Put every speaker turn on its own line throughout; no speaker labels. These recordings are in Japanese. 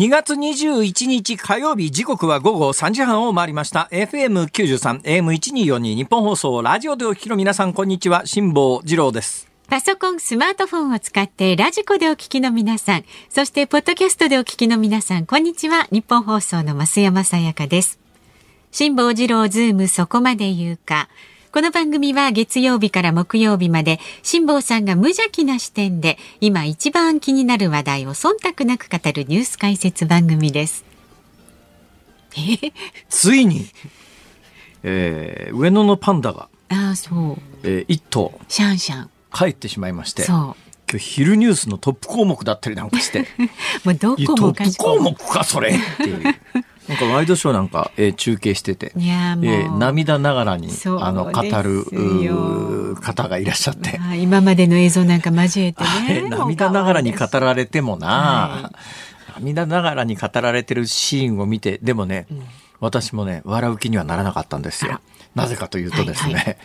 2月21日火曜日時刻は午後3時半を回りました FM93 AM1242 ニッポン放送ラジオでお聞きの皆さんこんにちは辛坊治郎です
パソコン、スマートフォンを使ってラジコでお聞きの皆さん、そしてポッドキャストでお聞きの皆さん、こんにちは。ニッポン放送の増山さやかです。辛坊治郎ズームそこまで言うか。この番組は月曜日から木曜日まで辛坊さんが無邪気な視点で今一番気になる話題を忖度なく語るニュース解説番組です。
ついに、えー、上野のパンダが
あそう、
えー、一頭
シャンシャン。
帰ってしまいまして
今
日昼ニュースのトップ項目だったりなんかして
もうどこも
トップ項目かそれっていうなんかワイドショーなんか、えー、中継してて、
いやえ
ー、涙ながらにあの語る方がいらっしゃって、
今までの映像なんか交えてね
涙ながらに語られてもな、はい、涙ながらに語られてるシーンを見てでもね、うん、私もね笑う気にはならなかったんですよ。なぜかというとですね、はいはい、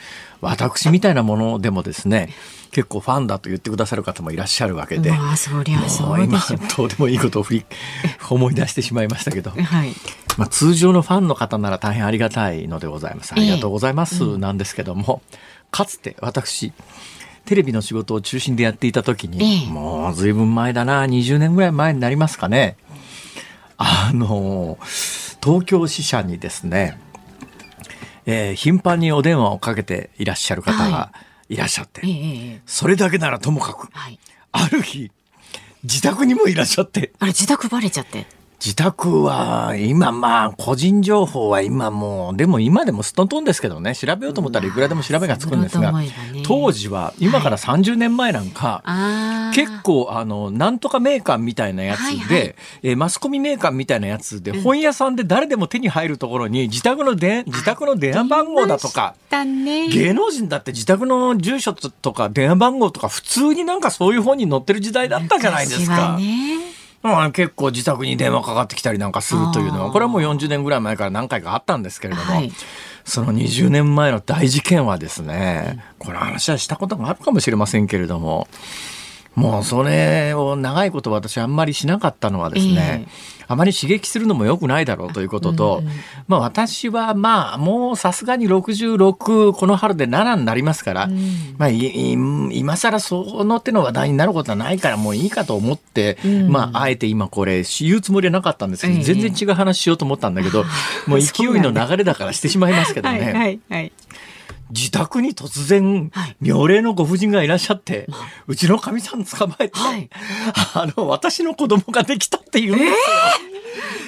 私みたいなものでもですね結構ファンだと言ってくださる方もいらっしゃるわけで、
まあ、そりゃそう今
どうでもいいことを振り思い出してしまいましたけど、
はい。
まあ、通常のファンの方なら大変ありがたいのでございます。ありがとうございます、なんですけども、うん、かつて私テレビの仕事を中心でやっていた時に、ええ、もう随分前だな20年ぐらい前になりますかね。あの東京支社にですね、えー、頻繁にお電話をかけていらっしゃる方が、はい。いらっしゃって、
え
それだけならともかく、
はい、
ある日自宅にもいらっしゃって。
あれ自宅バレちゃって
自宅は今まあ個人情報は今もうでも今でもすっとんとんですけどね。調べようと思ったらいくらでも調べがつくんですが、当時は今から30年前なんか、結構あのなんとかメーカーみたいなやつで、えマスコミメーカーみたいなやつで、本屋さんで誰でも手に入るところに自宅ので自宅の電話番号だとか、芸能人だって自宅の住所とか電話番号とか普通になんかそういう本に載ってる時代だったじゃないですか。うん、結構自宅に電話かかってきたりなんかするというのはこれはもう40年ぐらい前から何回かあったんですけれども、はい、その20年前の大事件はですね、この話はしたことがあるかもしれませんけれどももうそれを長いこと私あんまりしなかったのはですね、えーあまり刺激するのも良くないだろうということと、うんうん、まあ私はまあもうさすがに66この春で7になりますから、うん、まあ今更その手の話題になることはないからもういいかと思って、うん、まああえて今これ言うつもりはなかったんですけど、全然違う話しようと思ったんだけど、もう勢いの流れだからしてしまいますけどね。
はいはいはい
自宅に突然、妙齢のご婦人がいらっしゃって、うちのかみさん捕まえて、はい、あの、私の子供ができたって言うんですよ。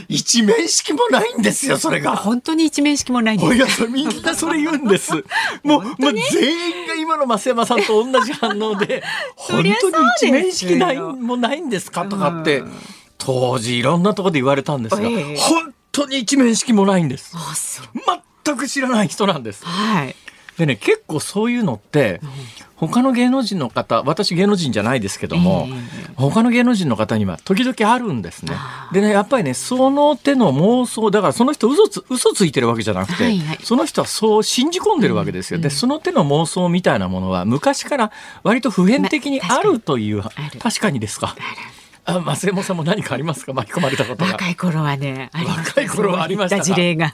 えー、一面識もないんですよ、それが。
本当に一面識もないんです
いや、みんなそれ言うんです。もう、もう全員が今の増山さんと同じ反応で、本当に一面識ないもないんですかとかって、当時いろんなところで言われたんですが、えー、本当に一面識もないんです。全く知らない人なんです。
はい。
でね結構そういうのって他の芸能人の方私芸能人じゃないですけども、えー、他の芸能人の方には時々あるんですね。でねやっぱりねその手の妄想だからその人嘘つ嘘ついてるわけじゃなくて、はいはい、その人はそう信じ込んでるわけですよ。うん、でその手の妄想みたいなものは昔から割と普遍的にあるという、ま確かにですか？あ、松山さんも何かありますか？巻き込まれたことが。
若い頃はね、
若い頃はありました
事例が。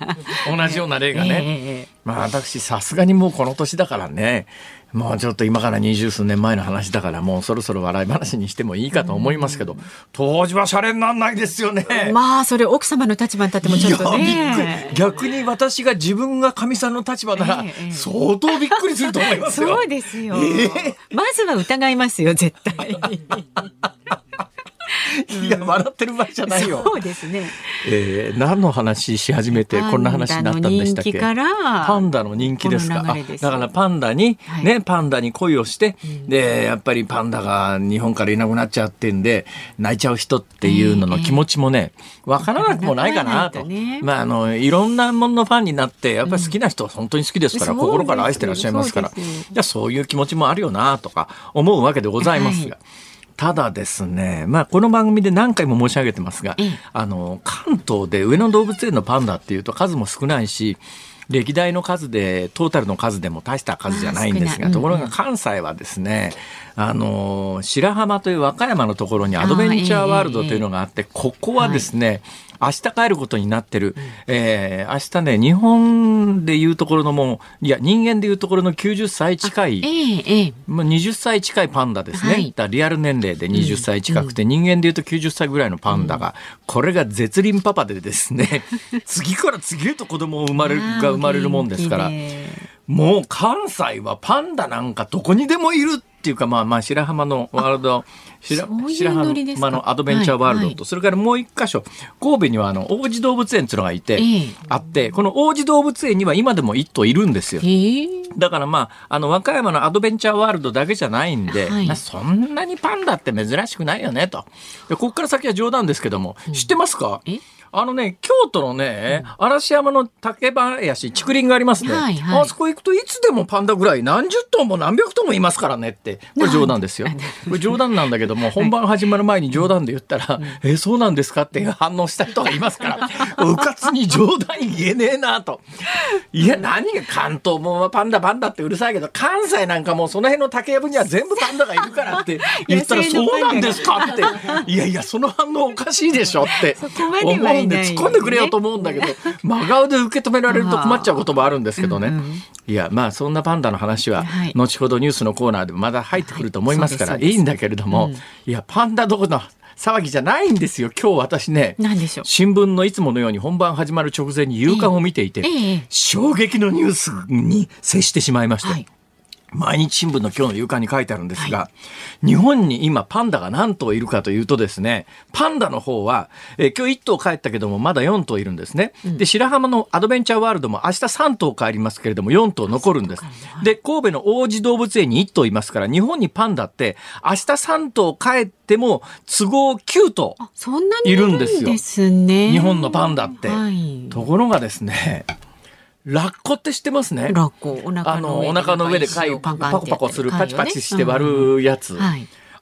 同じような例がね。えー、まあ私、さすがにもうこの年だからね、もうちょっと今から二十数年前の話だからもうそろそろ笑い話にしてもいいかと思いますけど、当時はシャレになんないですよね。
まあそれ奥様の立場に立ってもちょっとね。
逆に私が自分がかみさんの立場なら相当びっくりすると思いますよ。
そうですよ。えー、まずは疑いますよ絶対。
いや、笑ってる場合じゃないよ。
そうですね。
えー、何の話し始めてこんな話になったんでしたっけ？パンダの人気ですか？だからパンダに、はい、ね、パンダに恋をして、うん、で、やっぱりパンダが日本からいなくなっちゃってんで、泣いちゃう人っていうのの気持ちもね、わ、えー、からなくもないかなと。ね、まあ、あの、いろんなもののファンになって、やっぱり好きな人は本当に好きですから、うん、心から愛してらっしゃいますから、じゃあそういう気持ちもあるよなとか思うわけでございますが。はいただですね、まあ、この番組で何回も申し上げてますが、あの関東で上野動物園のパンダっていうと数も少ないし歴代の数でトータルの数でも大した数じゃないんですが、ところが関西はですねあの白浜という和歌山のところにアドベンチャーワールドというのがあって、ここはですね、明日帰ることになってる、えー、明日ね、日本でいうところのもう、いや、人間でいうところの90歳近い、ええまあ、20歳近いパンダですね。はい、だリアル年齢で20歳近くて、うん、人間でいうと90歳ぐらいのパンダが、うん、これが絶倫パパでですね、次から次へと子供を生まれるが生まれるもんですから、もう関西はパンダなんかどこにでもいるっていうか、まあまあ白浜のワールド、白浜のアドベンチャーワールドと、はいはい、それからもう一箇所、神戸にはあの王子動物園っていうのがいて、えー、あって、この王子動物園には今でも一頭いるんですよ。え。ー、だからまあ、あの和歌山のアドベンチャーワールドだけじゃないんで、はい、そんなにパンダって珍しくないよねと。でここから先は冗談ですけども、うん、知ってますか？あのね、京都のね、嵐山の竹林、竹林がありますね。はいはい、あそこ行くといつでもパンダぐらい何十頭も何百頭もいますからねって。これ冗談ですよ。これ冗談なんだけども、本番始まる前に冗談で言ったら、えそうなんですかって反応した人がいますから、うかつに冗談言えねえなと。いや、何が関東もパンダパンダってうるさいけど、関西なんかもうその辺の竹やぶには全部パンダがいるからって 言ったら、そうなんですかって。いやいや、その反応おかしいでしょって。思うんで突っ込んでくれよと思うんだけど、真顔で受け止められると困っちゃうこともあるんですけどね。いや、まあそんなパンダの話は、後ほどニュースのコーナーでまだ入ってくると思いますから、いいんだけれども、いや、パンダどこの騒ぎじゃないんですよ。今日私ね、新聞のいつものように本番始まる直前に夕刊を見ていて、衝撃のニュースに接してしまいました。はい毎日新聞の今日の夕刊に書いてあるんですが、はい、日本に今パンダが何頭いるかというとですね、パンダの方は、えー、今日1頭帰ったけどもまだ4頭いるんですね。うん、で、白浜のアドベンチャーワールドも明日3頭帰りますけれども4頭残るんです。で、神戸の王子動物園に1頭いますから、日本にパンダって明日3頭帰っても都合9頭いるんですよ。
ですね。
日本のパンダって。はい、ところがですね、ラッコって知ってますね。
ラッコ。お腹の上で。
お腹の上で貝をパコパコする、パチパチして割るやつ。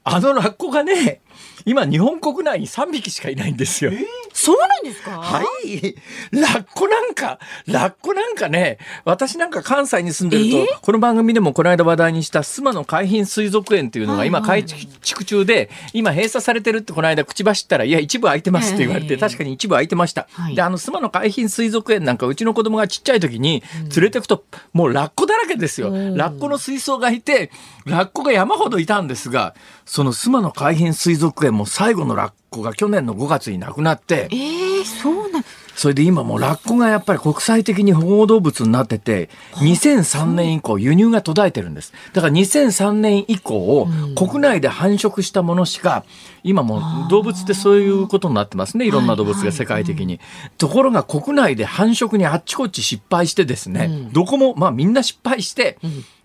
あのラッコがね、今日本国内に3匹しかいないんですよ。
そうなんですか？
はい。ラッコなんか、ラッコなんかね、私なんか関西に住んでると、この番組でもこの間話題にした須磨の海浜水族園っていうのが今改築中で、今閉鎖されてるってこの間口走ったら、いや、一部空いてますって言われて、確かに一部空いてました。で、あの須磨の海浜水族園なんかうちの子供がちっちゃい時に連れてくと、もうラッコだらけですよ。ラッコの水槽がいて、ラッコが山ほどいたんですが、その須磨の海浜水族園も最後のラッコが去年の5月に亡くなって、
えー、そうなん
それで今もうラッコがやっぱり国際的に保護動物になってて、2003年以降輸入が途絶えてるんです。だから2003年以降、国内で繁殖したものしか、今も動物ってそういうことになってますね。いろんな動物が世界的に。ところが国内で繁殖にあっちこっち失敗してですね、どこも、まあみんな失敗して、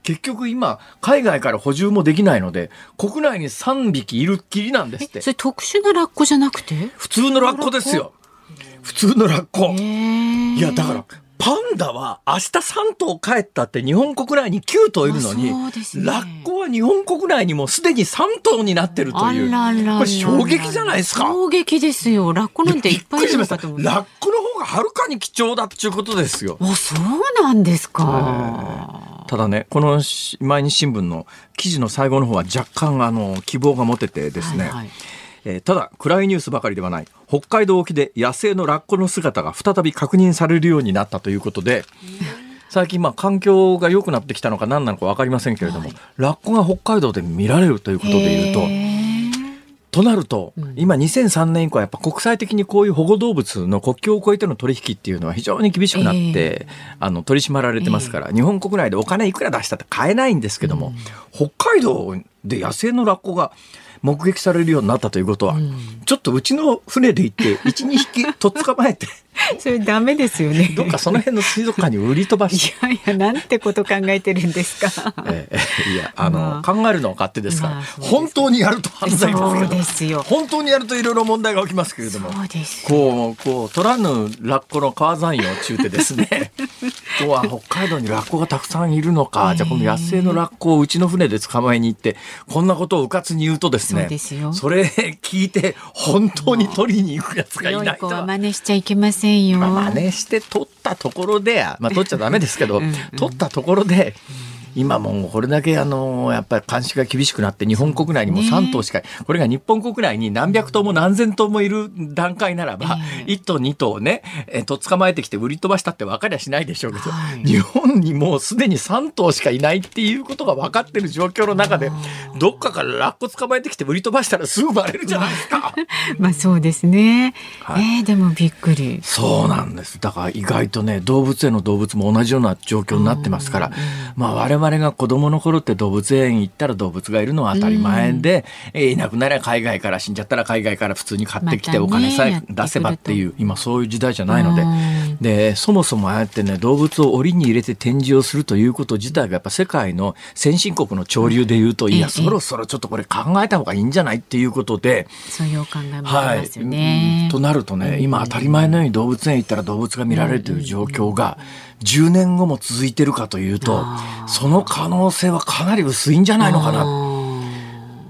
結局今、海外から補充もできないので、国内に3匹いるっきりなんですって。
それ特殊なラッコじゃなくて？
普通のラッコですよ。普通のラッコ。いや、だから、パンダは明日3頭帰ったって日本国内に9頭いるのに、ね、ラッコは日本国内にもすでに3頭になってるという。これ衝撃じゃないですか。
衝撃ですよ。ラッコなんていっぱいいるのかと思
ラッコの方がはるかに貴重だっていうことですよ。
あ、そうなんですか。
ただね、この毎日新聞の記事の最後の方は若干あの希望が持ててですね、はいはい。えー、ただ暗いニュースばかりではない。北海道沖で野生のラッコの姿が再び確認されるようになったということで、最近まあ環境が良くなってきたのか何なのか分かりませんけれども、はい、ラッコが北海道で見られるということでいうと。となると、今2003年以降やっぱ国際的にこういう保護動物の国境を越えての取引っていうのは非常に厳しくなって、あの取り締まられてますから、日本国内でお金いくら出したって買えないんですけども、北海道で野生のラッコが目撃されるようになったということは、うん、ちょっとうちの船で行って12匹とっ捕まえて
それダメですよね。
どっかその辺の水族館に売り飛ばし
て。いやいや、なんてこと考えてるんですか。
ええ、いや、あの、まあ、考えるのは勝手ですから、まあ、本当にやると犯罪
ですですよ。
本当にやるといろいろ問題が起きますけれども。こう、こう、取らぬラッコの川山用中でですね。こは北海道にラッコがたくさんいるのか、じゃあこの野生のラッコをうちの船で捕まえに行って、こんなことをうかつに言うとですねそれ聞いて本当に取りに行くやつがいないと
は。真似しちゃいけませんよ、ま
あ、真似して取ったところでまあ取っちゃダメですけど、うんうん、取ったところで、うん今もうこれだけあのやっぱり監視が厳しくなって日本国内にも3頭しか、ね、これが日本国内に何百頭も何千頭もいる段階ならば、えー、1頭2頭ね、えー、と捕まえてきて売り飛ばしたって分かりゃしないでしょうけど、はい、日本にもうすでに3頭しかいないっていうことが分かってる状況の中でどっかからラッコ捕まえてきて売り飛ばしたらすぐバレるじゃないですか。
まあそうですね、はい、えー、でもびっくり。
そうなんです。だから意外とね動物園の動物も同じような状況になってますから、まあ我々が子供の頃って動物園行ったら動物がいるのは当たり前で、うん、えいなくなりゃ海外から死んじゃったら海外から普通に買ってきてお金さえ出せばっていう、今そういう時代じゃないので、でそもそもああやってね動物を檻に入れて展示をするということ自体がやっぱ世界の先進国の潮流でいうと、いやそろそろちょっとこれ考えた方がいいんじゃないっていうことで。
そういうお考えもありますよね。
はい、となるとね今当たり前のように動物園行ったら動物が見られるという状況が、10年後も続いてるかというとその可能性はかなり薄いんじゃないのかな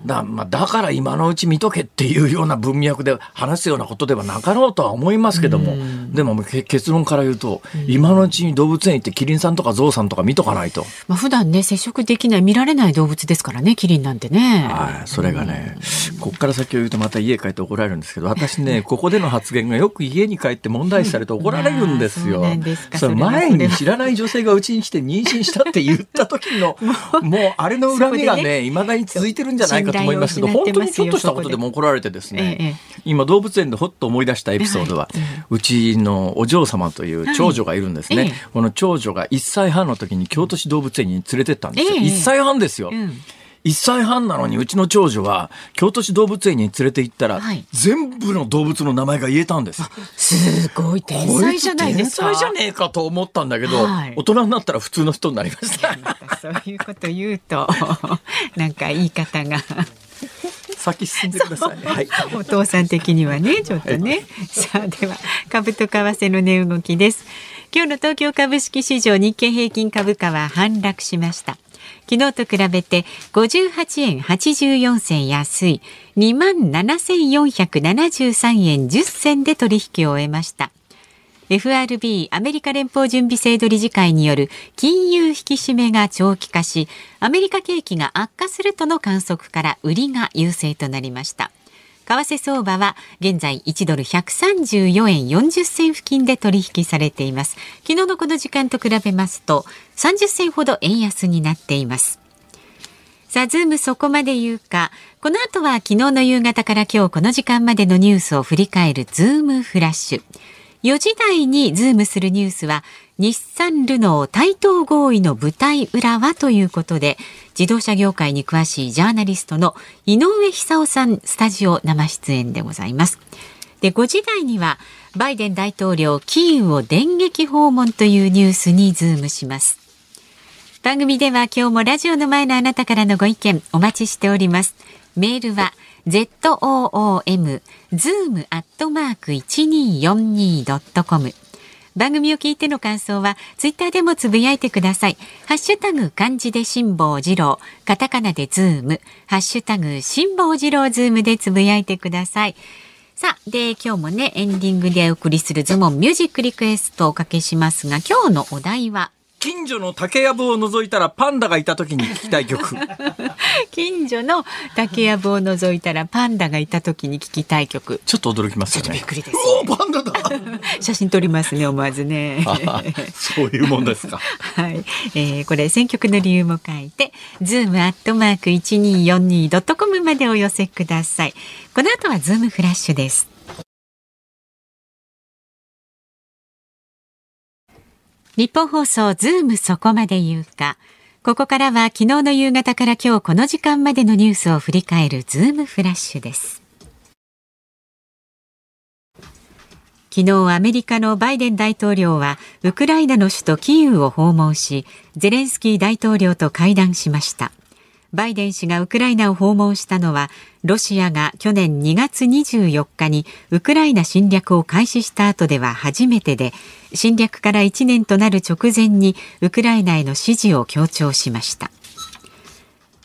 だ,、まあ、だから今のうち見とけっていうような文脈で話すようなことではなかろうとは思いますけども、でも結論から言うと、今のうちに動物園行ってキリンさんとかゾウさんとか見とかないと。
まあ普段ね接触できない見られない動物ですからねキリンなんてね。
はい、それがね、ここから先を言うとまた家帰って怒られるんですけど私ね ここでの発言がよく家に帰って問題視されて怒られるんですよ。それ前に知らない女性がうちに来て妊娠したって言った時の もうあれの恨みがねいまだに続いてるんじゃないかと思いますけど本当にちょっとしたことで。も怒られてですね、ええ、今動物園でほっと思い出したエピソードは、はい、うちのお嬢様という長女がいるんですね、はい、この長女が1歳半の時に京都市動物園に連れてったんですよ、え、1歳半ですよ、うん1歳半なのにうちの長女は京都市動物園に連れて行ったら、はい、全部の動物の名前が言えたんです。
すごい天才じゃないです
か。天才じゃねえかと思ったんだけど、はい、大人になったら普通の人になりました。
そういうこと言うと なんか言い方が。
先進んでください、はい、
お父さん的にはねちょっとね、はい、さあでは株と為替の値動きです。今日の東京株式市場日経平均株価は反落しました昨日と比べて58円84銭安い。2万7473円10銭で取引を終えました。FRB アメリカ連邦準備制度理事会による金融引き締めが長期化しアメリカ景気が悪化するとの観測から売りが優勢となりました。為替相場は現在1ドル134円40銭付近で取引されています昨日のこの時間と比べますと30銭ほど円安になっていますさあ、ズームそこまで言うか。この後は昨日の夕方から今日この時間までのニュースを振り返るズームフラッシュ。4時台にズームするニュースは日産ルノー対等合意の舞台裏はということで自動車業界に詳しいジャーナリストの井上久男さんスタジオ生出演でございます。で5時台にはバイデン大統領キーウを電撃訪問というニュースにズームします。番組では今日もラジオの前のあなたからのご意見お待ちしております。メールは zoom zoom アットマーク 1242.com 番組を聞いての感想はツイッターでもつぶやいてください。ハッシュタグ漢字で辛坊治郎、カタカナでズーム、ハッシュタグ辛坊治郎ズームでつぶやいてください。さあ、で、今日もね、エンディングでお送りするズームオンミュージックリクエストをおかけしますが、今日のお題は
近所の竹やぶを覗いたらパンダがいた時に聞きたい曲。
近所の竹やぶを覗いたらパンダがいた時に聞きたい曲。
ちょっと驚きますよね。
びっくりです、
ね、パンダだ。
写真撮りますね思わずね。
そういうもんですか。
はい、えー、これ選曲の理由も書いてズームアットマーク一二四二ドットコムまでお寄せください。この後はズームフラッシュですニッポン放送ズームそこまで言うか。ここからは昨日の夕方から今日この時間までのニュースを振り返るズームフラッシュです。昨日アメリカのバイデン大統領はウクライナの首都キーウを訪問しゼレンスキー大統領と会談しましたバイデン氏がウクライナを訪問したのはロシアが去年2月24日にウクライナ侵略を開始した後では初めてで侵略から1年となる直前にウクライナへの支持を強調しました。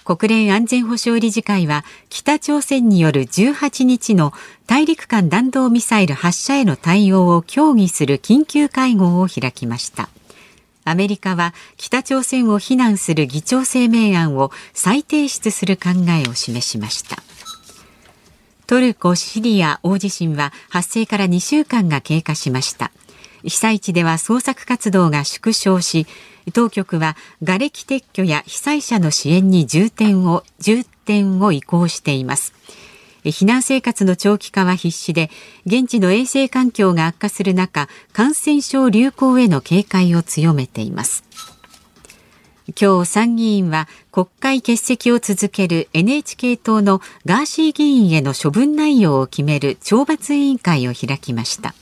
国連安全保障理事会は北朝鮮による18日の大陸間弾道ミサイル発射への対応を協議する緊急会合を開きました。アメリカは北朝鮮を非難する議長声明案を再提出する考えを示しました。トルコ・シリア大地震は発生から2週間が経過しました。被災地では捜索活動が縮小し当局は瓦礫撤去や被災者の支援に重点を重点を移行しています。避難生活の長期化は必至で現地の衛生環境が悪化する中感染症流行への警戒を強めています。今日参議院は国会欠席を続ける NHK 党のガーシー議員への処分内容を決める懲罰委員会を開きました。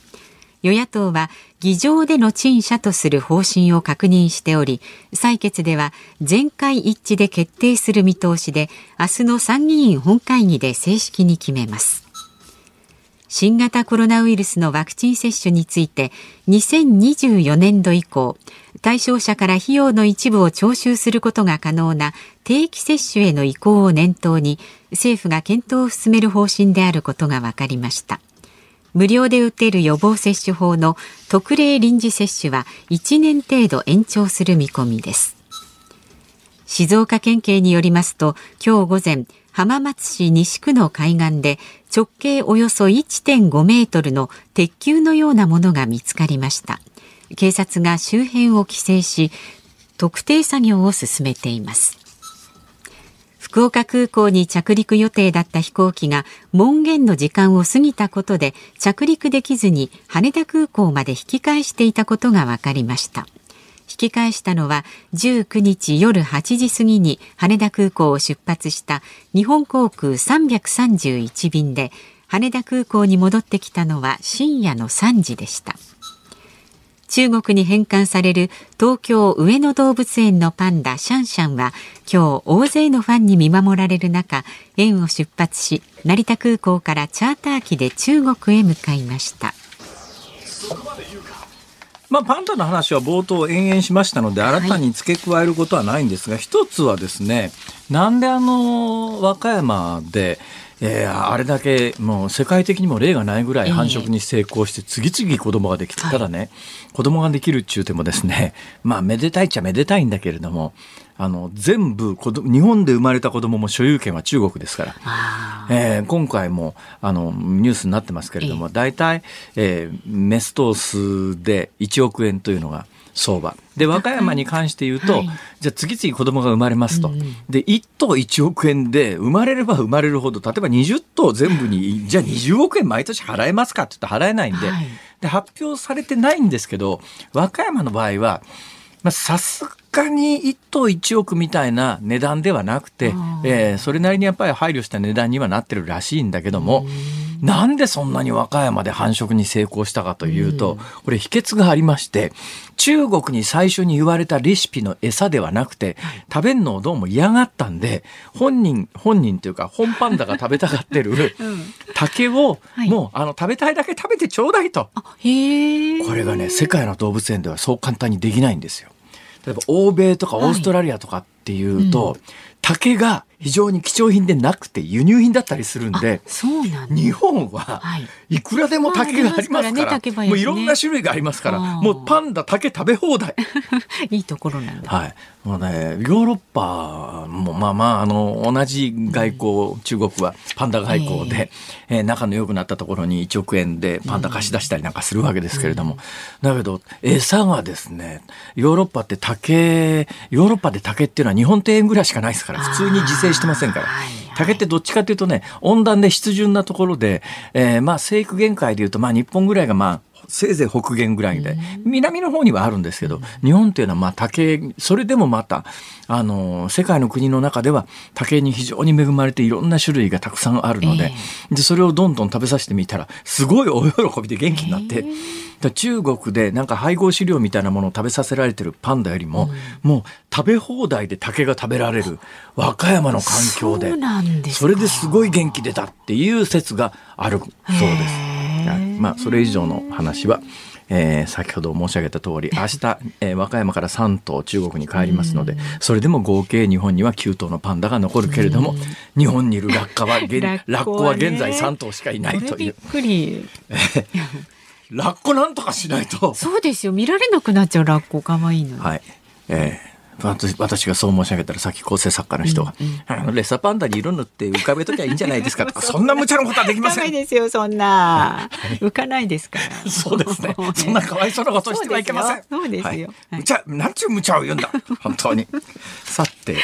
与野党は議場での陳謝とする方針を確認しており採決では全会一致で決定する見通しで明日の参議院本会議で正式に決めます。新型コロナウイルスのワクチン接種について2024年度以降対象者から費用の一部を徴収することが可能な定期接種への移行を念頭に政府が検討を進める方針であることが分かりました。無料で打てる予防接種法の特例臨時接種は1年程度延長する見込みです。静岡県警によりますと今日午前浜松市西区の海岸で直径およそ1.5メートルの鉄球のようなものが見つかりました。警察が周辺を規制し特定作業を進めています。福岡空港に着陸予定だった飛行機が門限の時間を過ぎたことで着陸できずに羽田空港まで引き返していたことが分かりました。引き返したのは19日夜8時過ぎに羽田空港を出発した日本航空331便で羽田空港に戻ってきたのは深夜の3時でした。中国に返還される東京上野動物園のパンダシャンシャンは今日大勢のファンに見守られる中園を出発し成田空港からチャーター機で中国へ向かいました。
まあ、パンダの話は冒頭延々しましたので新たに付け加えることはないんですが、はい、一つはですねなんであの和歌山でえー、あれだけもう世界的にも例がないぐらい繁殖に成功して次々子供ができて、ただね、子供ができるっちゅうてもですね、まあめでたいっちゃめでたいんだけれども、あの全部子供日本で生まれた子供も所有権は中国ですから、えー、今回もあのニュースになってますけれども、大体、えー、メストースで1億円というのが相場。で、和歌山に関して言うと、はい、じゃあ次々子供が生まれますと。うん、で、1頭1億円で、生まれれば生まれるほど、例えば20頭全部に、じゃあ20億円毎年払えますかって言ったら払えないんで、はい、で、発表されてないんですけど、和歌山の場合は、まあ、さすがに1頭1億みたいな値段ではなくて、えー、それなりにやっぱり配慮した値段にはなってるらしいんだけども、なんでそんなに和歌山で繁殖に成功したかというと、これ秘訣がありまして、中国に最初に言われたレシピの餌ではなくて、食べるのをどうも嫌がったんで、本人、本人というか本パンダが食べたがってる竹を、もうあの食べたいだけ食べてちょうだいと。これがね、世界の動物園ではそう簡単にできないんですよ。例えば欧米とかオーストラリアとかっていうと、竹が非常に貴重品でなくて輸入品だったりするんで、
そうなん
日本はい。くらでも竹がありますから、ね、もういろんな種類がありますから、もうパンダ竹食べ放題。
いいところなんだ。
はい。もうね、ヨーロッパもまあまあ、あの、同じ外交、うん、中国はパンダ外交で、えー、えー、仲の良くなったところに1億円でパンダ貸し出したりなんかするわけですけれども、うん、だけど、餌がですね、ヨーロッパって竹、ヨーロッパで竹っていうのは日本庭園ぐらいしかないですから、普通に自生してませんから。竹ってどっちかというとね、温暖で湿潤なところで、えー、まあ生育限界でいうと、まあ日本ぐらいがまあせいぜい北限ぐらいで、南の方にはあるんですけど、日本っていうのはまあ竹、それでもまた、あの、世界の国の中では竹に非常に恵まれていろんな種類がたくさんあるので、で、それをどんどん食べさせてみたら、すごい大喜びで元気になって、中国でなんか配合飼料みたいなものを食べさせられてるパンダよりも、うん、もう食べ放題で竹が食べられる和歌山の環境でそれですごい元気出たっていう説があるそうです。まあ、それ以上の話は、えー、先ほど申し上げた通り 明日、えー、和歌山から3頭中国に帰りますのでそれでも合計日本には9頭のパンダが残るけれども日本にいるラッカはラッコは現在3頭しかいないという。びっくり ラッコなんとかしないと。
そうですよ。見られなくなっちゃうラッコ可愛いの
はい。えー私がそう申し上げたらさっき構成作家の人が、うんうん、レッサーパンダに色塗って浮かべときゃいいんじゃないですかとか そんな無茶なことはできません。
ですよそんな、浮かないですか
ら。そうですね。そんなかわいそうなことしてはいけません。
そうですよ。
はい、無茶なんちゅう無茶を言うんだ本当に。さて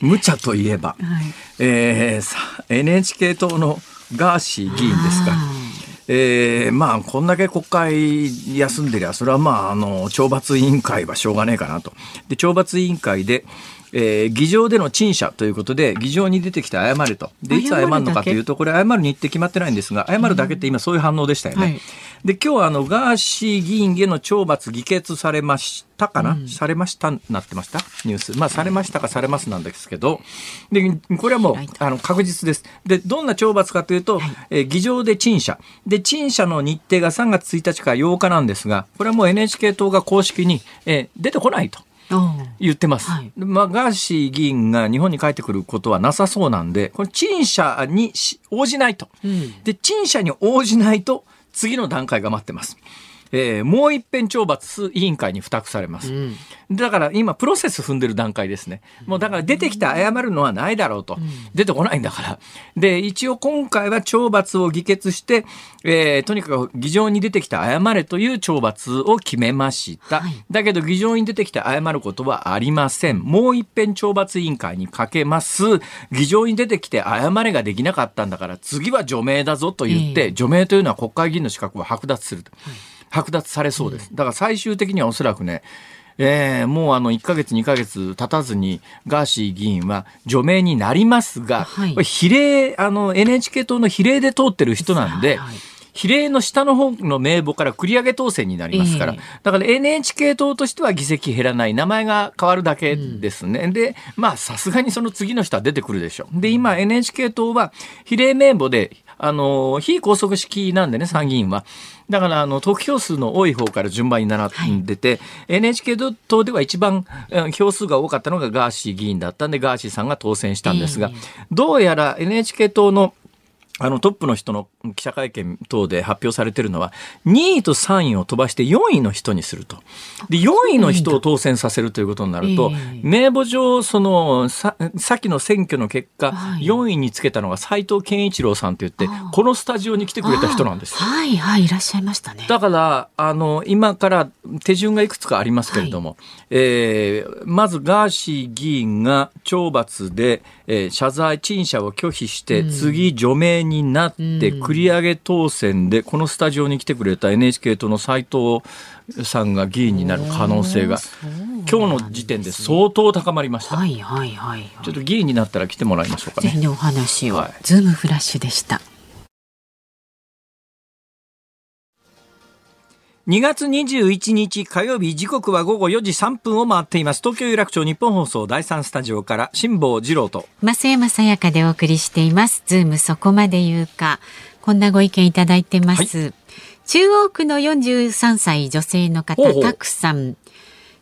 無茶といえば、はい、えー、さ NHK 党のガーシー議員ですか。えー、まあこんだけ国会休んでりゃそれはまああの懲罰委員会はしょうがねえかなと。で懲罰委員会でえー、議場での陳謝ということで議場に出てきて謝ると。でいつ謝るのかというとこれ謝るにって決まってないんですが謝るだけって今そういう反応でしたよね。はい、で今日はあのガーシー議員への懲罰議決されましたかな、うん、されましたなってました？ニュース。まあされましたかされますなんですけど。でこれはもうあの確実です。でどんな懲罰かというと、はい、えー、議場で陳謝。で陳謝の日程が3月1日から8日なんですがこれはもう NHK 党が公式に、えー、出てこないと。言ってます、はい、まあ、ガーシー議員が日本に帰ってくることはなさそうなんでこれ陳謝に応じないと、うん、で陳謝に応じないと次の段階が待ってます。えー、もう一遍懲罰委員会に付託されます、うん、だから今プロセス踏んでる段階ですね。もうだから出てきて謝るのはないだろうと、うん、出てこないんだから。で一応今回は懲罰を議決して、えー、とにかく議場に出てきて謝れという懲罰を決めました、はい、だけど議場に出てきて謝ることはありません。もう一遍懲罰委員会にかけます。議場に出てきて謝れができなかったんだから次は除名だぞと言って、えー、除名というのは国会議員の資格を剥奪すると。はい剥奪されそうです。だから最終的にはおそらくね、えー、もうあの1か月、2か月経たずにガーシー議員は除名になりますが、はい、比例、あの NHK 党の比例で通ってる人なんで、はい比例の下の方の名簿から繰り上げ当選になりますから、えー、だから NHK 党としては議席減らない、名前が変わるだけですね。うん、で、まあさすがにその次の人は出てくるでしょう。で、今 NHK 党は比例名簿であの、非拘束式なんでね、参議院は。だから、あの、得票数の多い方から順番に並んでて、はい、NHK 党では一番票数が多かったのがガーシー議員だったんで、ガーシーさんが当選したんですが、えー、どうやら NHK 党のあのトップの人の記者会見等で発表されてるのは2位と3位を飛ばして4位の人にすると。で4位の人を当選させるということになると、名簿上そのささっきの選挙の結果、4位につけたのが斎藤健一郎さんって言ってこのスタジオに来てくれた人なんです
はいはいいらっしゃいましたね。
だからあの今から手順がいくつかありますけれども、はい、えー、まずガーシー議員が懲罰で、えー、謝罪陳謝を拒否して、次除名になって繰り上げ当選でこのスタジオに来てくれた NHK 党の斉藤さんが議員になる可能性が今日の時点で相当高まりました。はいはいはい、はい、ちょっと議員になったら来てもらいましょうかね。
ぜひお話を、はい、ズームフラッシュでした。
2月21日火曜日時刻は午後4時3分を回っています。東京有楽町日本放送第3スタジオから辛坊治郎と。
増山さやかでお送りしています。ズームそこまで言うか。こんなご意見いただいてます、はい、中央区の43歳女性の方たくさん。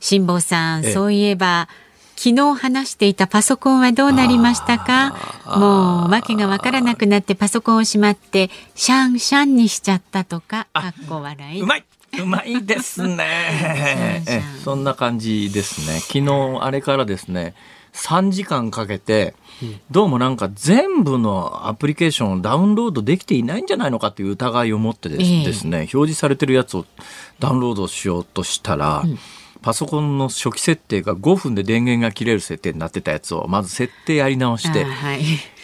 辛坊さん、そういえば昨日話していたパソコンはどうなりましたか？もう訳がわからなくなってパソコンをしまってシャンシャンにしちゃったとかかっこ笑い。う
まいうまいですね。そんな感じですね。昨日あれからですね3時間かけて、どうもなんか全部のアプリケーションをダウンロードできていないんじゃないのかという疑いを持ってですね、表示されてるやつをダウンロードしようとしたら、パソコンの初期設定が5分で電源が切れる設定になってたやつをまず設定やり直して、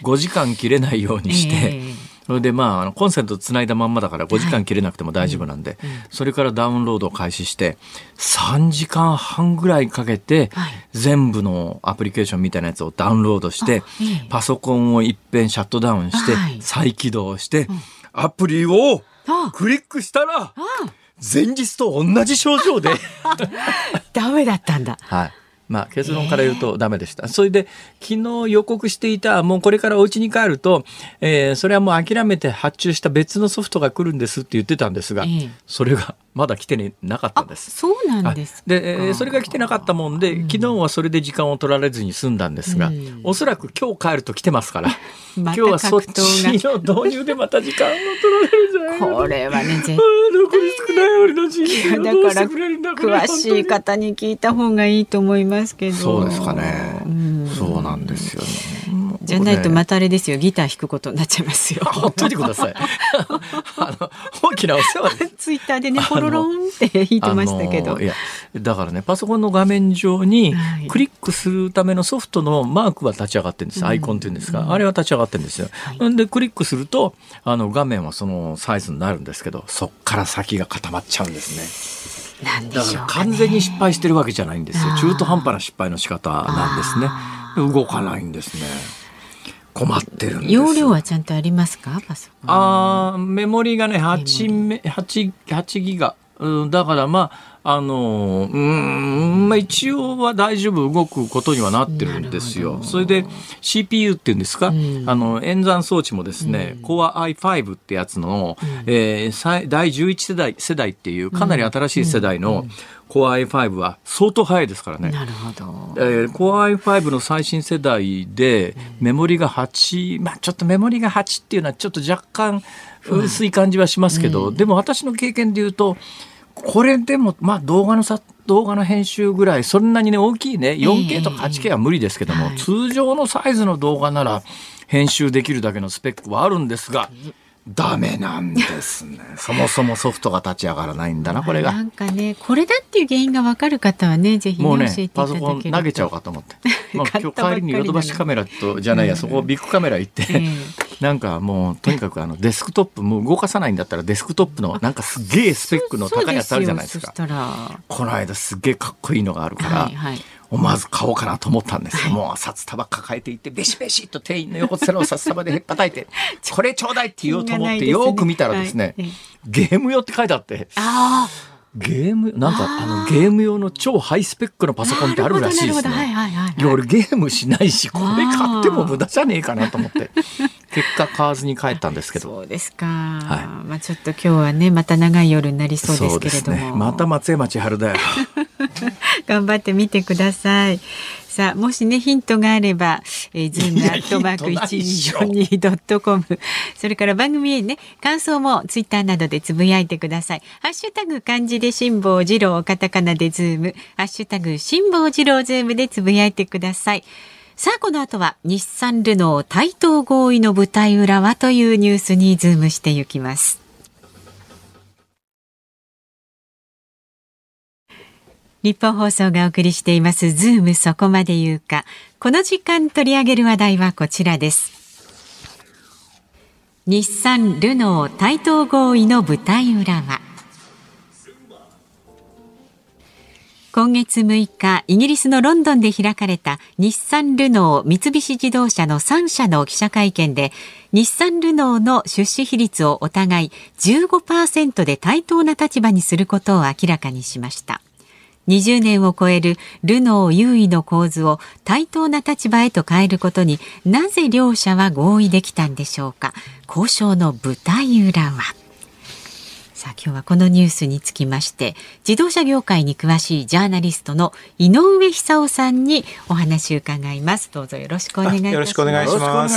5時間切れないようにして、それでまあコンセントつないだまんまだから5時間切れなくても大丈夫なんで、それからダウンロードを開始して3時間半ぐらいかけて全部のアプリケーションみたいなやつをダウンロードして、パソコンをいっぺんシャットダウンして再起動してアプリをクリックしたら前日と同じ症状で。
ダメだったんだ。
はいまあ、結論から言うとダメでした。それで、昨日予告していた、もうこれからお家に帰ると、えー、それはもう諦めて発注した別のソフトが来るんですって言ってたんですが、それがまだ来てなかったんです。
そうなんです
で、それが来てなかったもんで、昨日はそれで時間を取られずに済んだんですが、うん、おそらく今日帰ると来てますから、今日はそっちの導入でまた時間を取られるじゃない
これはね、絶対。
残り少ない俺の人生
だから詳しい方に聞いた方がいいと思いますけど。
そうですかね。うん、そうなんですよね。
じゃないとまたあれですよギター弾くことになっちゃいますよ。
ほっといてください。あの大きなお世話
です。ツイッターでねポロロンって弾いてましたけど。
いやだからねパソコンの画面上にクリックするためのソフトのマークは立ち上がってるんです。アイコンっていうんですか、うん、あれは立ち上がってるんですよ。はい、でクリックするとあの画面はそのサイズになるんですけどそっから先が固まっちゃうんです
ね。だから
完全に失敗してるわけじゃないんですよ。中途半端な失敗の仕方なんですね。動かないんですね。困ってるんです。
容量はちゃんとありますか？パソコン。
あメモリがね 8, 8, 8ギガ、うん、だからまああのうんまあ一応は大丈夫動くことにはなってるんですよ。それで CPU っていうんですか、うん、あの演算装置もですね、うん、Core i5 ってやつの、うん、えー、第11世代世代っていうかなり新しい世代の、Core i5 は相当速いですからね。
なるほど。
えー、Core i5 の最新世代でメモリが8、まあちょっとメモリが8っていうのはちょっと若干薄い感じはしますけど、うん、でも私の経験で言うと、これでも、まあ動画のさ、動画の編集ぐらい、そんなにね、大きいね、4K とか 8K は無理ですけども、えーはい、通常のサイズの動画なら編集できるだけのスペックはあるんですが、ダメなんですね。そもそもソフトが立ち上がらないんだな、これが。
なんかね、これだっていう原因がわかる方はね、ぜひ、ね、もうね、
パソコン投げちゃおうかと思って。まあ、今日帰りにヨドバシカメラと、じゃないや、そこビッグカメラ行って、えー、なんかもう、とにかくあの、デスクトップ、もう動かさないんだったらデスクトップの、なんかすげえスペックの高いやつあるじゃないですか。この間すげえかっこいいのがあるから、はいはい思わず買おうかなと思ったんですよ。もう札束抱えていって、ベシベシと店員の横皿を 札束でへっぱたいて、これちょうだいって言おうと思って、よく見たらですね、ゲーム用って書いてあって、ゲーム、なんかあのゲーム用の超ハイスペックのパソコンってあるらしいですね。いや、俺ゲームしないし、これ買っても無駄じゃねえかなと思って。結果買わずに帰ったんですけど。
そうですか。はい、まあちょっと今日はね、また長い夜になりそうですけれども。ね、
また松山千春だよ。
頑張ってみてください。さあ、もしね、ヒントがあれば、えー、ズームアットマーク 1242.com。それから番組へね、感想もツイッターなどでつぶやいてください。ハッシュタグ漢字で辛坊治郎、カタカナでズーム、ハッシュタグ辛坊治郎ズームでつぶやいてください。さあ、この後は日産ルノー対等合意の舞台裏はというニュースにズームしていきます。ニッポン放送がお送りしていますズームそこまで言うか。この時間取り上げる話題はこちらです。日産ルノー対等合意の舞台裏は今月6日、イギリスのロンドンで開かれた日産ルノー三菱自動車の3社の記者会見で、日産ルノーの出資比率をお互い15%で対等な立場にすることを明らかにしました。20年を超えるルノー優位の構図を対等な立場へと変えることになぜ両者は合意できたんでしょうか？交渉の舞台裏は。さあ今日はこのニュースにつきまして自動車業界に詳しいジャーナリストの井上久夫さんにお話を伺います。どうぞよろしくお願いします。
よろしくお願い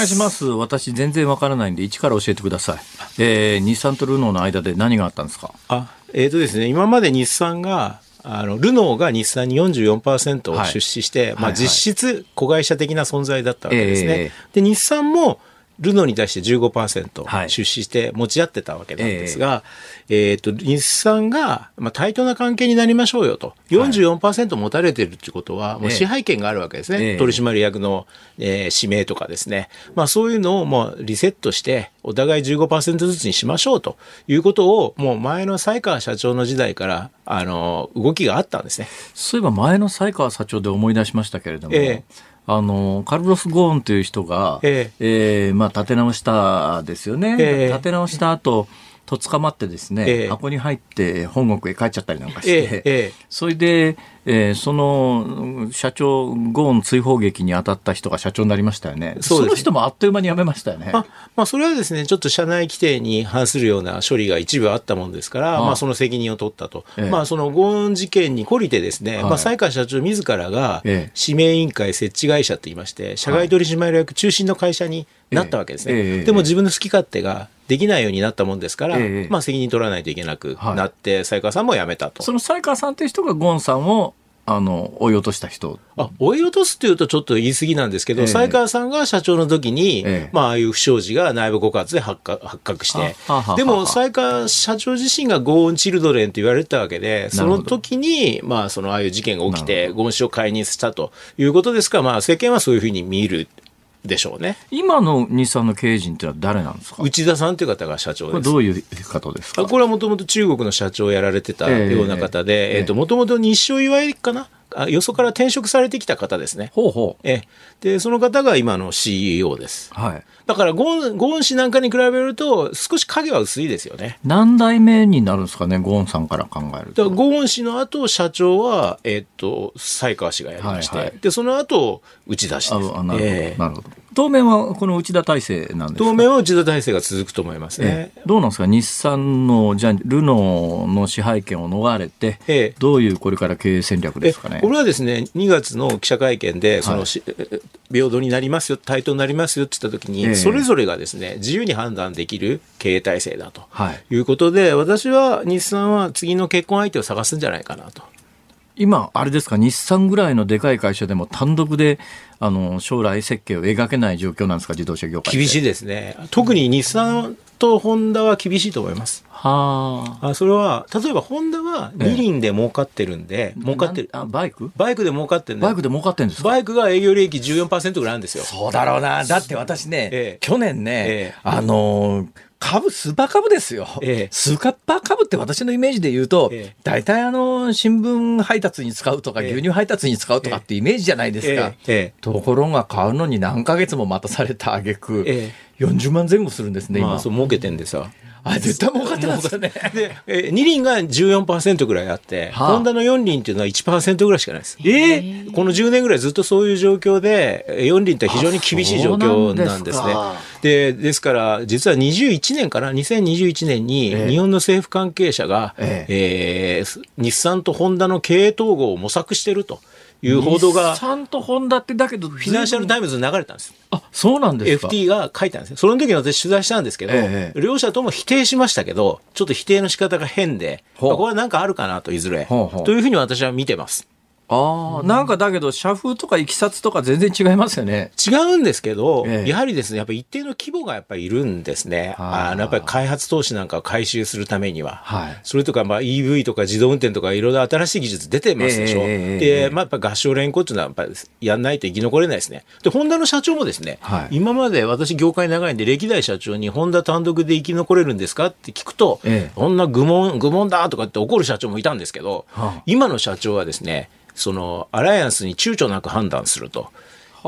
します。
私全然わからないんで一から教えてください、えー、日産とルノーの間で何があったんですか？
あえーとですね、今まで日産があのルノーが日産に44%を出資して、はい、まあ、実質子会社的な存在だったわけですね。はいはい、で日産もルノーに対して15%出資して持ち合ってたわけなんですが、はい、えっ、ー、と、日産が、まあ、対等な関係になりましょうよと。44%持たれてるってことは、もう支配権があるわけですね。取締役の、えー、指名とかですね。まあ、そういうのをもうリセットして、お互い15%ずつにしましょうということを、もう前の西川社長の時代から、あの、動きがあったんですね。
そういえば前の西川社長で思い出しましたけれども、えーあのカルロス・ゴーンという人が、ええ。えー、まあ、立て直したですよね、え立て直した後と捕まってですね、え箱に入って本国へ帰っちゃったりなんかして、それで、えー、その社長、ゴーン追放劇に当たった人が社長になりましたよね。そ、ね、の人もあっという間に辞めましたよね。
まあ、まあ、それはですね、ちょっと社内規定に反するような処理が一部あったもんですから、あまあ、その責任を取ったと。ええ、まあ、そのゴーン事件に懲りてですね、はい、まあ、西川社長自らが、指名委員会設置会社と言いまして、社外取締役中心の会社になったわけですね。でも自分の好き勝手ができないようになったもんですから、まあ、責任取らないといけなくなって、西川さんも辞めたと。
その西川さんという人がゴーンさんをあの、追い落とした人。
あ、追い落とすっていうとちょっと言い過ぎなんですけど、西、川さんが社長の時に、えまあ、ああいう不祥事が内部告発で発覚発覚して、でも、西川社長自身がゴーンチルドレンと言われてたわけで、その時に、まあ、その、ああいう事件が起きて、ゴーン氏を解任したということですから、まあ、世間はそういうふうに見るでしょうね。
今の日産の経営陣ってのは誰なんですか？
内田さんという方が社長です。
どういう方ですか？
これはもともと中国の社長をやられてたような方で、えっ、ー、と、もともと日照岩井かな？あよそから転職されてきた方ですね。
ほうほう。
えで、その方が今の CEO です。
はい。
だからゴーン、ゴーン氏なんかに比べると、少し影は薄いですよね。
何代目になるんですかね、ゴーンさんから考えると。
ゴーン氏の後、社長は、えー、っと、西川氏がやりまして、はいはい、で、その後、内田氏です。
あなるほど。えー、なるほど。当面はこの内田体制なんですか？
当面は内田体制が続くと思いますね。
えどうなんですか？日産の、じゃルノーの支配権を逃れて、えどういうこれから経営戦略ですかね？
これはですね、2月の記者会見で、その、はい、平等になりますよ、対等になりますよって言ったときに、えそれぞれがですね、自由に判断できる経営体制だとい。うことで、はい、私は日産は次の結婚相手を探すんじゃないかなと。
今、あれですか、日産ぐらいのでかい会社でも単独であの将来設計を描けない状況なんですか、自動車業界
厳しいですね。特に日産とホンダは厳しいと思います。
は
あ。それは、例えばホンダは二輪で儲かってるんで、え儲かってる。
あ、バイク？
バイクで儲かってる
バイクで儲かってるんです
バイクが営業利益14%ぐらいあるんですよ。
そうだろうな。だって私ね、ええ、去年ね、え、あのー株、スーパー株ですよ。ええ、スーパー株って私のイメージで言うと、ええ、大体あの、新聞配達に使うとか、牛乳配達に使うとかってイメージじゃないですか。ところが買うのに何ヶ月も待たされた挙句、ええ、40万前後するんですね、
今。そう儲けてんでさ。
あ、絶対儲かってますよね。
で、え二輪が14%ぐらいあって、はあ、ホンダの4輪っていうのは1%ぐらいしかないです。えー、この10年ぐらいずっとそういう状況で、4輪って非常に厳しい状況なんですね。でですから、実は21年かな、2021年に日本の政府関係者が、えええー、日産とホンダの経営統合を模索してると。いう報道が。
日産とホンダってだけど、
フィナンシャルタイムズに流れたんです。
あ、そうなんです
か ?FT が書いたんですね。その時に私取材したんですけど、ええ、両者とも否定しましたけど、ちょっと否定の仕方が変で、これはなんかあるかなと、いずれ。というふうに私は見てます。
ああ、なんかだけど、社風とかいきさつとか全然違いますよね。
違うんですけど、ええ、やはりですね、やっぱり一定の規模がやっぱりいるんですね。あのやっぱり開発投資なんかを回収するためには。はい、それとか、まあ EV とか自動運転とかいろいろ新しい技術出てますでしょ。え、で、まあやっぱ合唱連行っていうのはやっぱりやんないと生き残れないですね。で、ホンダの社長もですね、はい、今まで私業界長いんで歴代社長にホンダ単独で生き残れるんですかって聞くと、こんな愚問、愚問だとかって怒る社長もいたんですけど、はあ、今の社長はですね、そのアライアンスに躊躇なく判断すると。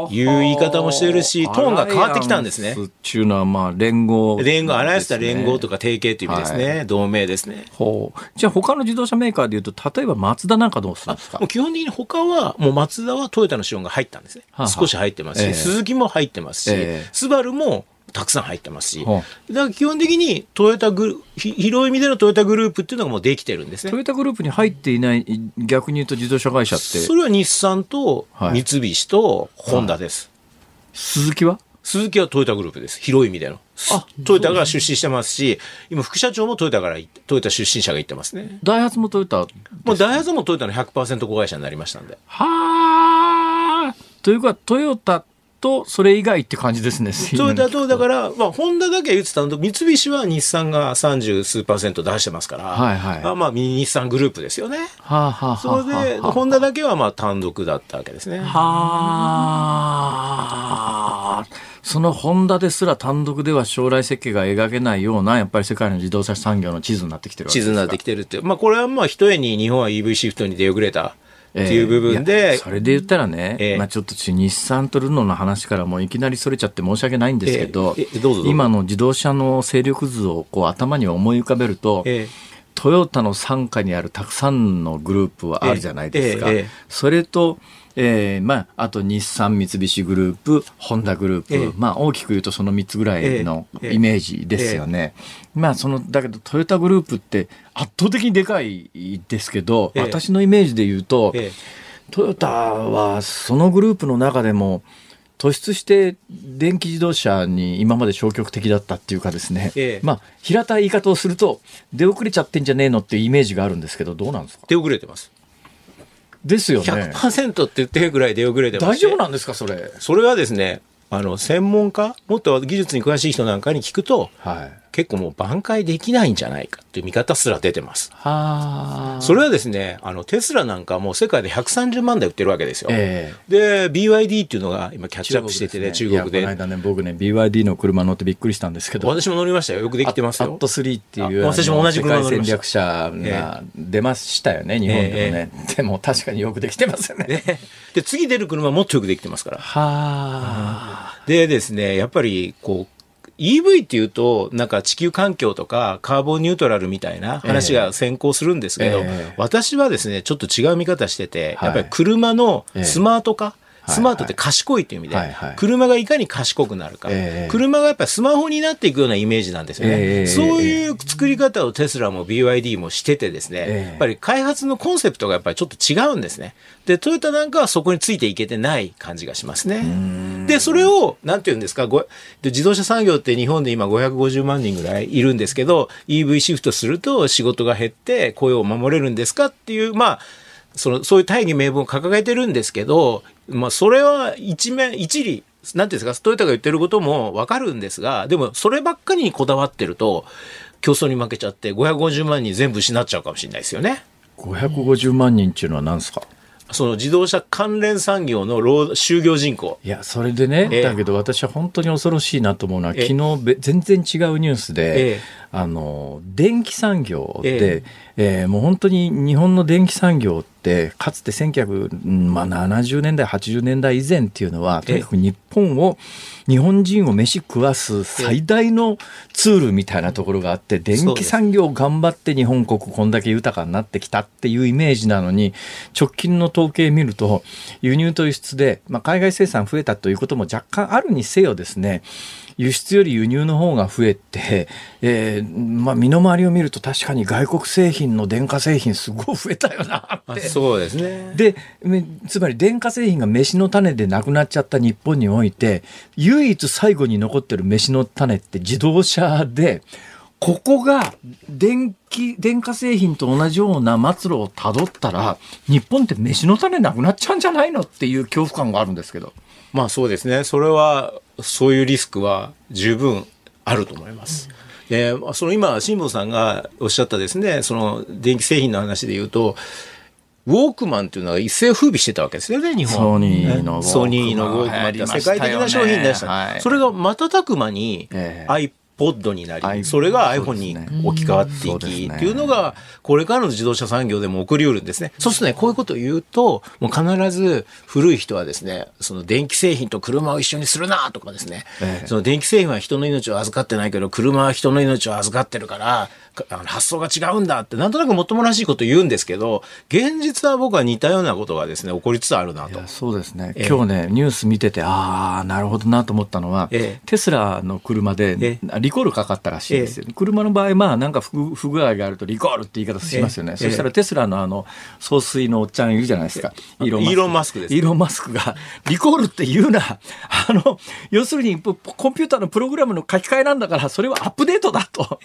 いう言い方もしてるし、トーンが変わってきたんですね。
っていうのは、まあ、連合、
ね、連合、アライアンスは連合とか提携という意味ですね。はい、同盟ですね。
ほう。じゃあ、他の自動車メーカーでいうと、例えばマツダなんかどうするんですか？
もう基本的に他は、もうマツダはトヨタの資本が入ったんですね。はあ、少し入ってますし、えー、スズキも入ってますし、えー、スバルもたくさん入ってますし、はあ、だから基本的にトヨタグル広い意味でのトヨタグループっていうのがもうできてるんですね。
トヨタグループに入っていない、逆に言うと自動車会社って。
それは日産と三菱とホンダです。
はい、鈴木は？
鈴木はトヨタグループです。広い意味での。あトヨタが出資してますし、今副社長もトヨタから、トヨタ出身者が言ってますね。
ダイハツもトヨタ、
もうダイハツもトヨタの100%子会社になりましたんで。
はあ。というか、トヨタとそれ以外って感じですね。
トヨタと、だから、まあ、ホンダだけ言ってたのと、三菱は日産が30数パーセント出してますから、はいはい、あまあ、日産グループですよね。
はあはあ、
それで、ホンダだけはまあ単独だったわけですね。は
あ。そのホンダですら単独では将来設計が描けないような、やっぱり世界の自動車産業の地図になってきてるわけです
か地図になってきてるって。まあ、これはまあ、一重に日本は EV シフトに出遅れた。っていう部分で、
えー、それで言ったらね、えー、まあ、ちょっと日産とルノーの話からもいきなりそれちゃって申し訳ないんですけど,、今の自動車の勢力図をこう頭に思い浮かべると、トトヨタの傘下にあるたくさんのグループはあるじゃないですか。それとえーまあ、あと日産三菱グループホンダグループ、まあ、大きく言うとその3つぐらいのイメージですよね。まあ、そのだけどトヨタグループって圧倒的にでかいですけど、私のイメージで言うと、トヨタはそのグループの中でも突出して電気自動車に今まで消極的だったっていうかですね、ええ、まあ平たい言い方をすると出遅れちゃってんじゃねえのっていうイメージがあるんですけどどうなんですか？
出遅れてます
ですよね。
100%って言ってるぐらい出遅れて。
大丈夫なんですかそれ。
それはですねあの専門家もっと技術に詳しい人なんかに聞くと、はい、結構もう挽回できないんじゃないかっていう見方すら出てます。はそれはですね、あのテスラなんかもう世界で130万台売ってるわけですよ。えー、で、BYD っていうのが今キャッチアップしててね、中国で。
この間ね、僕ね、BYD の車乗ってびっくりしたんですけど。
私も乗りましたよ。よくできてますよ。
アット3っていう、
私も同じ車
乗りました。戦略者が出ましたよね、日本でもね。えー、でも確かによくできてますよね。
で、次出る車もっとよくできてますから。はでですね、やっぱりこう、EV っていうと、なんか地球環境とかカーボンニュートラルみたいな話が先行するんですけど、えー、私はですね、ちょっと違う見方してて、やっぱり車のスマート化、スマートって賢いっていう意味で、車がいかに賢くなるか、車がやっぱりスマホになっていくようなイメージなんですよね、そういう作り方をテスラも BYD もしててですね、やっぱり開発のコンセプトがやっぱりちょっと違うんですね。で、トヨタなんかはそこについていけてない感じがしますね。で、それを、なんていうんですか、自動車産業って日本で今550万人ぐらいいるんですけど、EV シフトすると仕事が減って雇用を守れるんですかっていう、まあ、その、そういう大義名分を掲げてるんですけど、まあ、それは一面、一理、なんていうんですか、トヨタが言ってることもわかるんですが、でも、そればっかりにこだわってると、競争に負けちゃって、550万人全部失っちゃうかもしれないですよね。
550万人っていうのは何ですか？
その自動車関連産業の労就業人口。
いや、それでね、えー、だけど私は本当に恐ろしいなと思うのは、昨日全然違うニュースで、えー、あの、電気産業で、えー、えー、もう本当に日本の電気産業って、かつて1970年代、80年代以前っていうのは、とにかく日本を、日本人を飯食わす最大のツールみたいなところがあって、電気産業頑張って日本国こんだけ豊かになってきたっていうイメージなのに、直近の統計見ると、輸入と輸出で、まあ、海外生産増えたということも若干あるにせよですね、輸出より輸入の方が増えて、えーまあ、身の回りを見ると確かに外国製品の電化製品すごい増えたよなって。
そうですね。
で、つまり電化製品が飯の種でなくなっちゃった日本において、唯一最後に残ってる飯の種って自動車で、ここが電気、電化製品と同じような末路をたどったら、日本って飯の種なくなっちゃうんじゃないのっていう恐怖感があるんですけど。
まあそうですね。それはそういうリスクは十分あると思います。で、その今、辛坊さんがおっしゃったですね、その電気製品の話で言うと、ウォークマンっていうのは一世風靡してたわけですよね、日本。
ソニーの
ソニーのウォークマンって世界的な商品でした。はい、それが瞬く間に iPod ポッドになり、それが iPhone に置き換わっていき、っていうのが、これからの自動車産業でも起こりうるんですね。そうするとね、こういうことを言うと、もう必ず古い人はですね、その電気製品と車を一緒にするなとかですね、その電気製品は人の命を預かってないけど、車は人の命を預かってるから、発想が違うんだって、なんとなくもっともらしいこと言うんですけど、現実は僕は似たようなことがですね、起こりつつあるなと。
そうですね。今日ね、ニュース見てて、ああ、なるほどなと思ったのは、テスラの車で、リコールかかったらしいですよ、車の場合、まあ、なんか不不具合があると、リコールって言い方しますよね。そしたらテスラのあの、総帥のおっちゃんいるじゃないですか。
イーロン・マスクです、
イーロン・マスクが、リコールって言うな。あの、要するに、コンピューターのプログラムの書き換えなんだから、それはアップデートだと。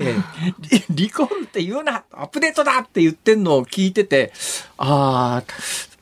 リコールって言うなアップデートだって言ってんのを聞いてて、ああ、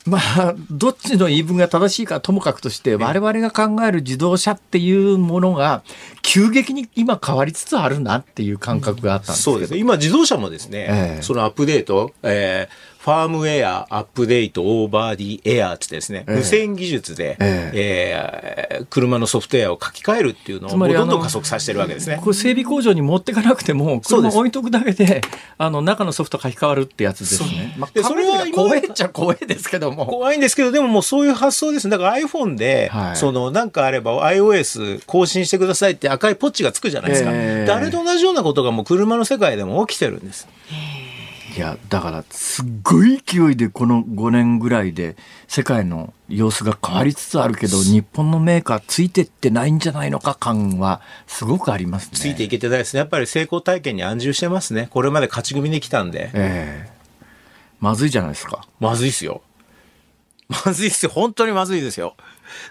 まあ、どっちの言い分が正しいかともかくとして、我々が考える自動車っていうものが、急激に今変わりつつあるなっていう感覚があったんです
そうです。ね。今自動車もですね、ええ、そのアップデート、えー、 firmware、update、over the air ってですね、無線技術で、えええー、車のソフトウェアを書き換えるっていうのをどんどん加速させてるわけですね。
これ整備工場に持っていかなくても、車置いとくだけで、あの、中のソフト書き換わるってやつですね。まあ、それは怖いっちゃ怖いですけども。
怖いんですけど、でももうそういう発想です。だから iPhone で、はい、その、なんかあれば iOS 更新してくださいって赤いポッチがつくじゃないですか。えー、あれと同じようなことがもう車の世界でも起きてるんです。
いやだからすっごい勢いでこの5年ぐらいで世界の様子が変わりつつあるけど日本のメーカーついてってないんじゃないのか感はすごくありますね。
ついていけてないですね。やっぱり成功体験に安住してますね。これまで勝ち組できたんで。
ええ。まずいじゃないですか。
まずいっすよ。まずいっすよ。本当にまずいですよ。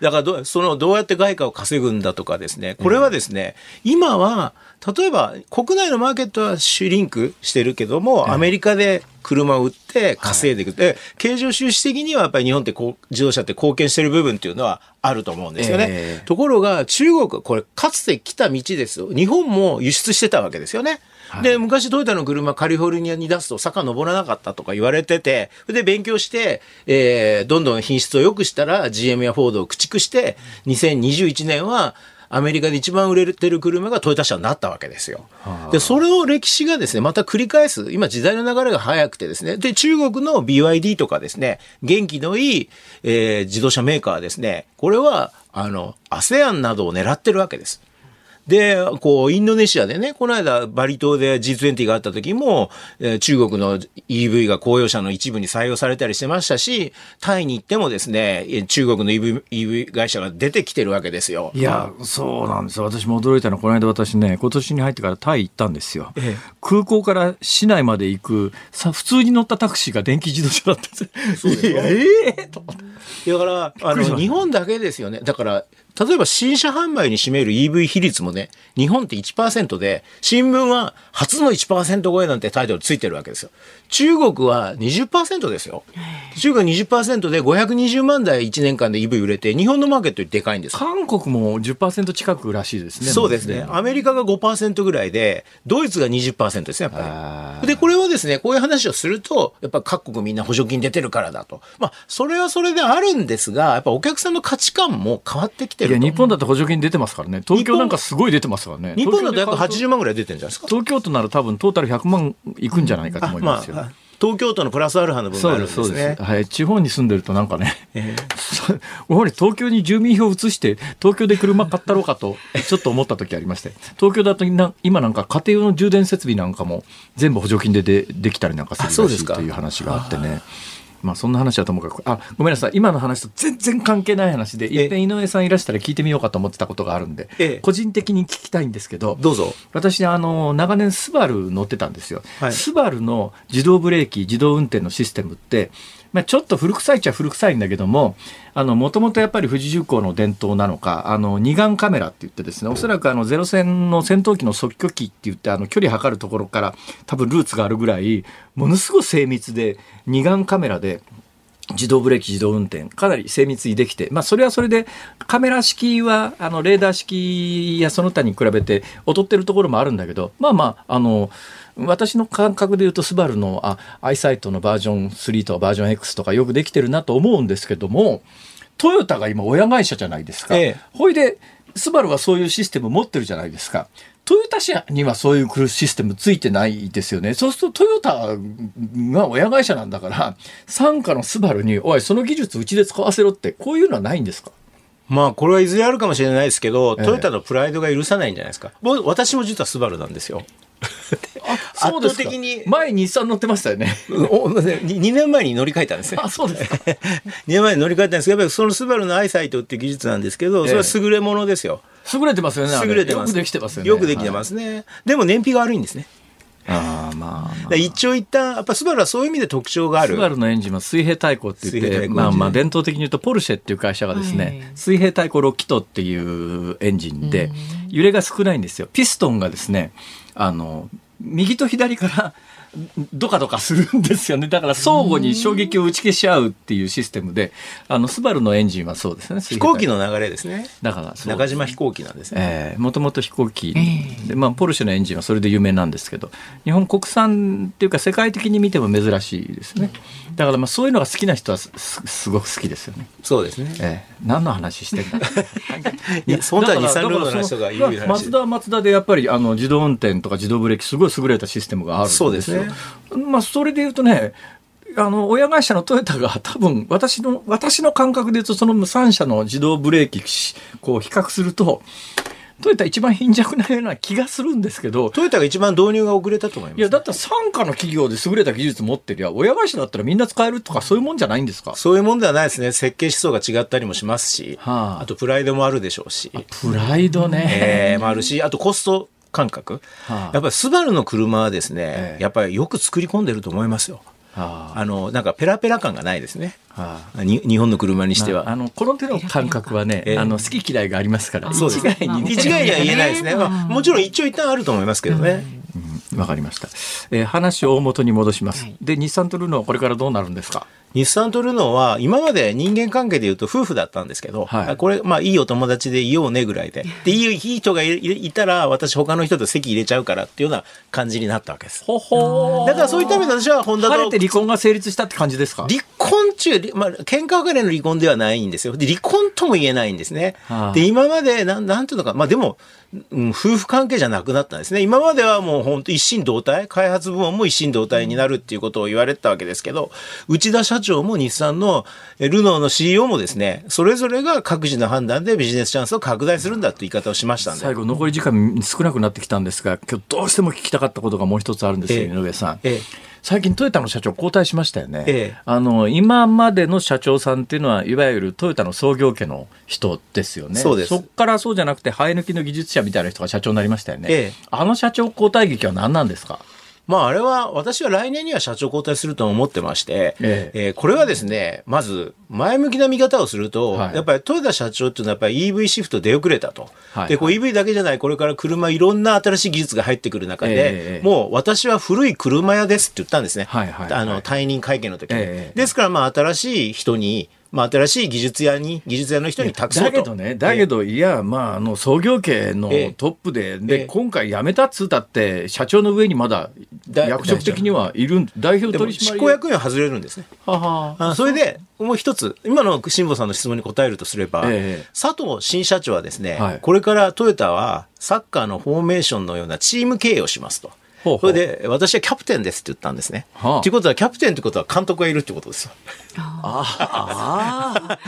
だからどそのどうやって外貨を稼ぐんだとかですね。これはですね、うん、今は例えば国内のマーケットはシュリンクしてるけども、アメリカで車を売って稼いでいく、で経常収支的にはやっぱり日本ってこう自動車って貢献してる部分っていうのはあると思うんですよね。えー、ところが中国これかつて来た道ですよ。日本も輸出してたわけですよね。はい、で昔トヨタの車カリフォルニアに出すと坂登らなかったとか言われててで勉強して、えー、どんどん品質を良くしたら GM やフォードを駆逐して2021年はアメリカで一番売れてる車がトヨタ車になったわけですよ。で、それを歴史がですね、また繰り返す。今時代の流れが早くてですね。で、中国の BYD とかですね、元気のいい、えー、自動車メーカーですね。これは、あの、ASEAN などを狙ってるわけです。で、こう、インドネシアでね、この間バリ島で G20 があった時も、えー、中国の EV が公用車の一部に採用されたりしてましたし、タイに行ってもですね、中国の EV, EV 会社が出てきてるわけですよ。
いや、そうなんですよ。私も驚いたのは、この間私ね、今年に入ってからタイ行ったんですよ。ええ、空港から市内まで行く、さ、普通に乗ったタクシーが電気自動車だったんです。そうですよ。え
えー、と。だから、あの、日本だけですよね。だから、例えば新車販売に占める EV 比率もね、日本って1%で、新聞は初の1%超えなんてタイトルついてるわけですよ。中国は20%ですよ。中国は20%で520万台1年間で EV 売れて、日本のマーケットよりでかいんです
韓国も10%近くらしいですね。
そうですね。アメリカが5%ぐらいで、ドイツが20%ですね、やっぱり。で、これはですね、こういう話をすると、やっぱ各国みんな補助金出てるからだと。まあ、それはそれであるんですが、やっぱお客さんの価値観も変わってきてる
いや、日本だって補助金出てますからね。東京なんかすごい出てますからね。
日本だと約80万ぐらい出てるんじゃないですか？
東京都なら多分トータル100万いくんじゃないかと思いますよ。まあ
東京都のプラスアルファの分があるんですね。
はい、地方に住んでるとなんかね、えー、東京に住民票を移して東京で車買ったろうかとちょっと思った時ありまして、東京だと今なんか家庭用の充電設備なんかも全部補助金ででできたりなんかするらしいという話があってね。まあそんな話はともかく。あごめんなさい。今の話と全然関係ない話でいっぺん井上さんいらしたら聞いてみようかと思ってたことがあるんで、個人的に聞きたいんですけど
どうぞ。
私あの長年スバル乗ってたんですよ、はい、スバルの自動ブレーキ自動運転のシステムってまあ、ちょっと古臭いっちゃ古臭いんだけどももともとやっぱり富士重工の伝統なのかあの二眼カメラって言ってですねおそらくあのゼロ戦の戦闘機の測距機って言ってあの距離測るところから多分ルーツがあるぐらいものすごい精密で二眼カメラで自動ブレーキ、自動運転、かなり精密にできて、まあ、それはそれで、カメラ式は、あの、レーダー式やその他に比べて、劣ってるところもあるんだけど、まあまあ、あの、私の感覚で言うと、スバルのあアイサイトのバージョン3とかバージョン X とかよくできてるなと思うんですけども、トヨタが今親会社じゃないですか。ええ、ほいで、スバルはそういうシステム持ってるじゃないですか。トヨタ社にはそういうシステムついてないですよね。そうするとトヨタが親会社なんだから、傘下のスバルに、おい、その技術うちで使わせろって、こういうのはないんですか？
まあ、これはいずれあるかもしれないですけど、トヨタのプライドが許さないんじゃないですか。ええ、私も実はスバルなんですよ。
圧倒的に。前日産乗ってましたよね。
2年前に乗り換えたんですね。
あそうですか。2
年前に乗り換えたんですけどやっぱりそのスバルのアイサイトっていう技術なんですけどそれは優れものですよ、
優れてますよね
優れてます。
よくできてますよね。
よくできてますね、はい、でも燃費が悪いんですね。
あまあ、まあ、
一長一短、やっぱスバルはそういう意味で特徴がある。
スバルのエンジンは水平対向って言って、まあまあ伝統的に言うとポルシェっていう会社がですね、はい、水平対向6気筒っていうエンジンで、揺れが少ないんですよ。ピストンがですね、あの、右と左からドカドカするんですよね。だから相互に衝撃を打ち消し合うっていうシステムで、あの、スバルのエンジンはそうですね。
飛行機の流れですね。
だから、
中島飛行機なんです
ね。ええー、もともと飛行機で、まあ、ポルシェのエンジンはそれで有名なんですけど、日本国産っていうか世界的に見ても珍しいですね。だからまあそういうのが好きな人はすすごく好きですよね。
そうですね。
ええー、何の話してんだ
いや、本当は日産の人が言う話。
マツダはマツダでやっぱりあの自動運転とか自動ブレーキすごい優れたシステムがあるんですよ。そうですね。まあそれで言うとね、あの、親会社のトヨタが多分、私の、私の感覚で言うと、その3社の自動ブレーキ、こう比較すると、トヨタ一番貧弱なような気がするんですけど
トヨタが一番導入が遅れたと思います、
いやだったら傘下の企業で優れた技術持ってりゃ親会社だったらみんな使えるとかそういうもんじゃないんですか？
そういうもんではないですね。設計思想が違ったりもしますし、はあ、あとプライドもあるでしょうし。
プライドね、
えー、もあるしあとコスト感覚、はあ、やっぱりスバルの車はですね、ええ、やっぱりよく作り込んでると思いますよ。はあ、あのなんかペラペラ感がないですね。はあ、に日本の車にしては、
まあ、あのこの手の感覚はね、あの好き嫌いがありますから、
そうですね。一概には言えないですね。まあ、もちろん一長一短あると思いますけどね。
わ、うん、かりました。えー、話を大元に戻します。はい、で、日産とルノーこれからどうなるんですか？
日産とルノーは今まで人間関係で言うと夫婦だったんですけど、はい、これ、まあいいお友達でいようねぐらいで。で、いいいい人がいたら私他の人と席入れちゃうからっていうような感じになったわけです。ほほだからそういった意味で私はホンダと。晴
れて離婚が成立したって感じですか？
離婚中、まあ喧嘩別れの離婚ではないんですよ。で、離婚とも言えないんですね。はあ、で、今までなん、なんていうのか、まあでも、うん、夫婦関係じゃなくなったんですね。今まではもう本当一心同体、開発部門も一心同体になるっていうことを言われてたわけですけど、内田社長も日産のルノーの CEO もですね、それぞれが各自の判断でビジネスチャンスを拡大するんだという言い方をしましたんで。
最後、残り時間少なくなってきたんですが、今日どうしても聞きたかったことがもう一つあるんですよ、井上さん。ええ。最近トヨタの社長交代しましたよね、ええ、あの今までの社長さんっていうのはいわゆるトヨタの創業家の人ですよね。
そうです。
そこからそうじゃなくて生え抜きの技術者みたいな人が社長になりましたよね、え、あの社長交代劇は何なんですか？
まあ、あれは、私は来年には社長交代すると思ってまして、えええー、これはですね、まず、前向きな見方をすると、はい、やっぱり豊田社長っていうのはやっぱり EV シフト出遅れたと。はい、で、こう EV だけじゃない、これから車いろんな新しい技術が入ってくる中で、えもう私は古い車屋ですって言ったんですね。はいはいはい、あの、退任会見の時に。ですから、まあ、新しい人に、まあ、新しい技術屋に、技術屋の人に託そう
と。だけどね、だけど、いや、まあ、あの、創業家のトップで、で、今回辞めたっつったって、社長の上にまだ、役職的にはいる、代表取締
役？執行役員は外れるんですね。ははそれで、もう一つ、今の辛坊さんの質問に答えるとすれば、ええ、佐藤新社長はですね、はい、これからトヨタはサッカーのフォーメーションのようなチーム経営をしますと。ほうほうそれで、私はキャプテンですって言ったんですね。はあ、ということは、キャプテンってことは監督がいるってことですよ。ああ。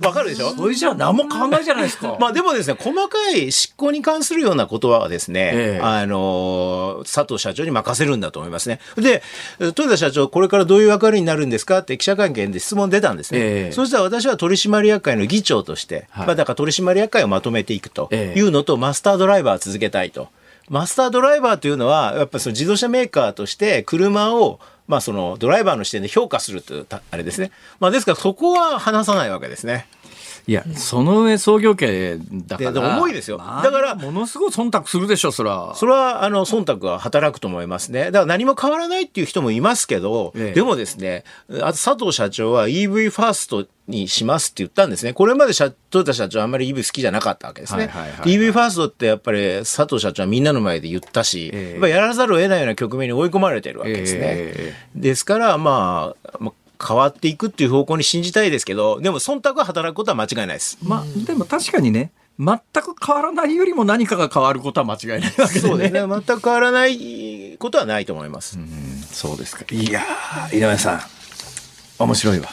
わかるでしょ？
それじゃ何も考えじゃないですか。
まあでもですね、細かい執行に関するようなことはですね、ええ、あの、佐藤社長に任せるんだと思いますね。で、豊田社長、これからどういう役割になるんですか？って記者会見で質問出たんですね。え、そしたら私は取締役会の議長として、はい、まあだから取締役会をまとめていくというのと、マスタードライバー続けたいと。マスタードライバーというのは、やっぱその自動車メーカーとして車を、まあそのドライバーの視点で評価するというあれですね。まあですからそこは話さないわけですね。
いや、その上創業家だから。
重いですよ。だから、
ものすごい忖度するでしょ、それは。
それは、あの、忖度は働くと思いますね。だから何も変わらないっていう人もいますけど、ええ、でもですね、あと佐藤社長は EV ファーストにしますって言ったんですね。これまで社トヨタ社長あんまり EV 好きじゃなかったわけですね。EV ファーストってやっぱり佐藤社長はみんなの前で言ったし、えー、やっぱやらざるを得ないような局面に追い込まれてるわけですね。えー、ですから、まあ、まあ変わっていくっていう方向に信じたいですけど、でも忖度が働くことは間違いないです。
まあ、でも確かにね、全く変わらないよりも何かが変わることは間違いないわけで、ね、
そうですね。全く変わらないことはないと思います。う
ん、そうですか。いや井上さん、面白いわ。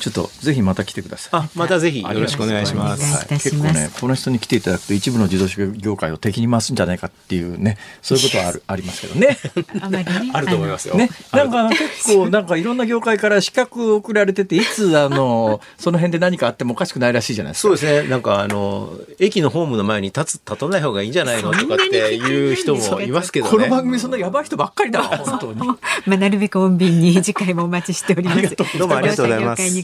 ちょっとぜひまた来てください。
あ、またぜひよろしくお願いします。
はい、結
構ね、この人に来ていただくと一部の自動車業界を敵に回すんじゃないかっていうね、そういうことはあるありますけどね。
あまりね。あると思いますよ。
ね、なんか結構なんかいろんな業界から資格送られてて、いつあのその辺で何かあってもおかしくないらしいじゃないですか。
そうですね。なんかあの駅のホームの前に立つ立たない方がいいんじゃないの？とかっていう人もいますけど、ね、
この番組そんなやばい人ばっかりだ本当に。ま
あなるべく穏便に次回もお待ちしております。
どうもありがとうございます。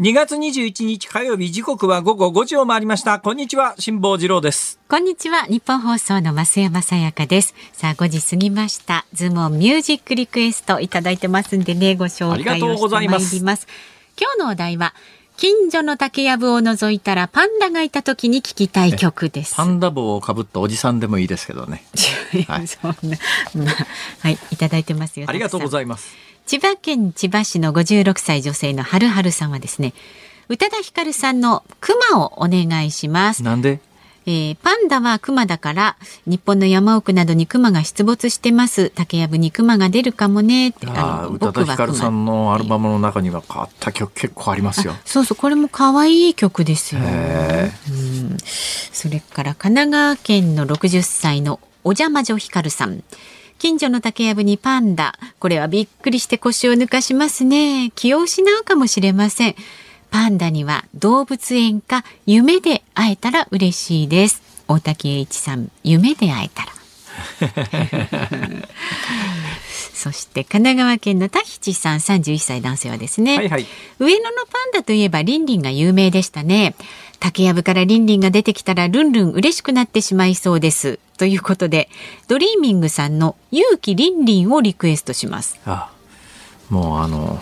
2月21日火曜日時刻は午後5時を回りましたこんにちは辛坊治郎です
こんにちは日本放送の増山さやかですさあ5時過ぎましたズームミュージックリクエストいただいてますんでねご紹介をしてまいります今日のお題は近所の竹やぶを除いたらパンダがいた時に聞きたい曲です。
パンダ帽をかぶったおじさんでもいいですけどね。
はい、そんな、まあ、はい、いただいてますよ。
ありがとうございます。
千葉県千葉市の56歳女性のはるはるさんはですね、宇多田ヒカルさんのクマをお願いします。
なんで？
えー、パンダはクマだから日本の山奥などにクマが出没してます。竹やぶにクマが出るかもね。って
あ宇多田ヒカルさんのアルバムの中には変わった曲結構ありますよ。
そうそうこれも可愛い曲ですよ、うん、それから神奈川県の60歳のお邪魔女ヒカルさん近所の竹やぶにパンダ。これはびっくりして腰を抜かしますね。気を失うかもしれません。パンダには動物園か夢で会えたら嬉しいです。大竹栄一さん夢で会えたら。そして神奈川県の田吉さん31歳男性はですね、はいはい、上野のパンダといえばリンリンが有名でしたね竹やぶからリンリンが出てきたらルンルン嬉しくなってしまいそうですということでドリーミングさんの勇気リンリンをリクエストしますあ
もうあの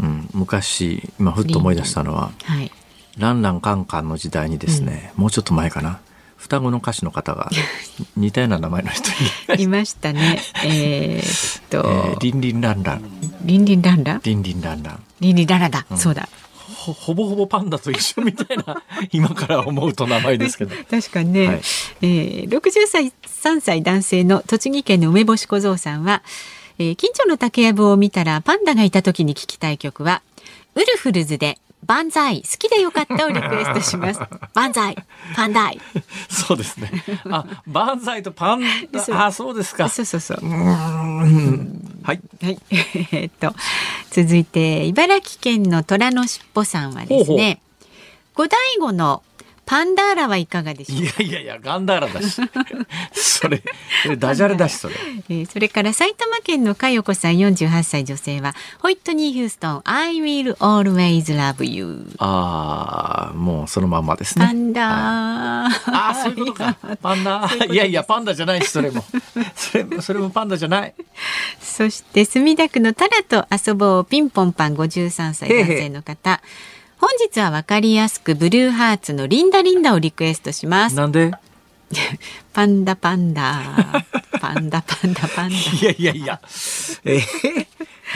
うん、昔今ふっと思い出したのは「はい、ランランカンカン」の時代にですね、うん、もうちょっと前かな双子の歌手の方が 似たような名前の人
いましたね。えー、っと、え
ー、リンリンランラン。
リンリンランラン？
リンリンランラン。
リンリンランランだ、うん、そうだ。
ほ ほぼほぼパンダと一緒みたいな 今から思うと名前ですけど。
確かにね、はい、えー、60歳3歳男性の栃木県の梅干し小僧さんはえー、近所の竹やぶを見たらパンダがいた時に聞きたい曲はウルフルズで万歳。好きでよかったをリクエストします。万歳。パンダイ。
そうですね。あ万歳とパンダ。あそうですか。
そうそうそう。はい、はい、えっと続いて茨城県の虎のしっぽさんはですね五醍醐のパンダーラはいかがでしょうい
やいやいやガンダーラだし。それダジャレだしそれ、
えー、それから埼玉県の佳代子さん48歳女性はホイットニー・ヒューストン I will always love you
ああもうそのまんまですね。
パンダあ
あそういうことか。パンダいやいやパンダじゃないしそれも。それもそれもパンダじゃない。
そして墨田区のタラと遊ぼうピンポンパン53歳男性の方。へへ本日はわかりやすくブルーハーツのリンダリンダをリクエストします。
なんで？
パンダパンダパンダパンダパンダ。
いやいやいや。えー、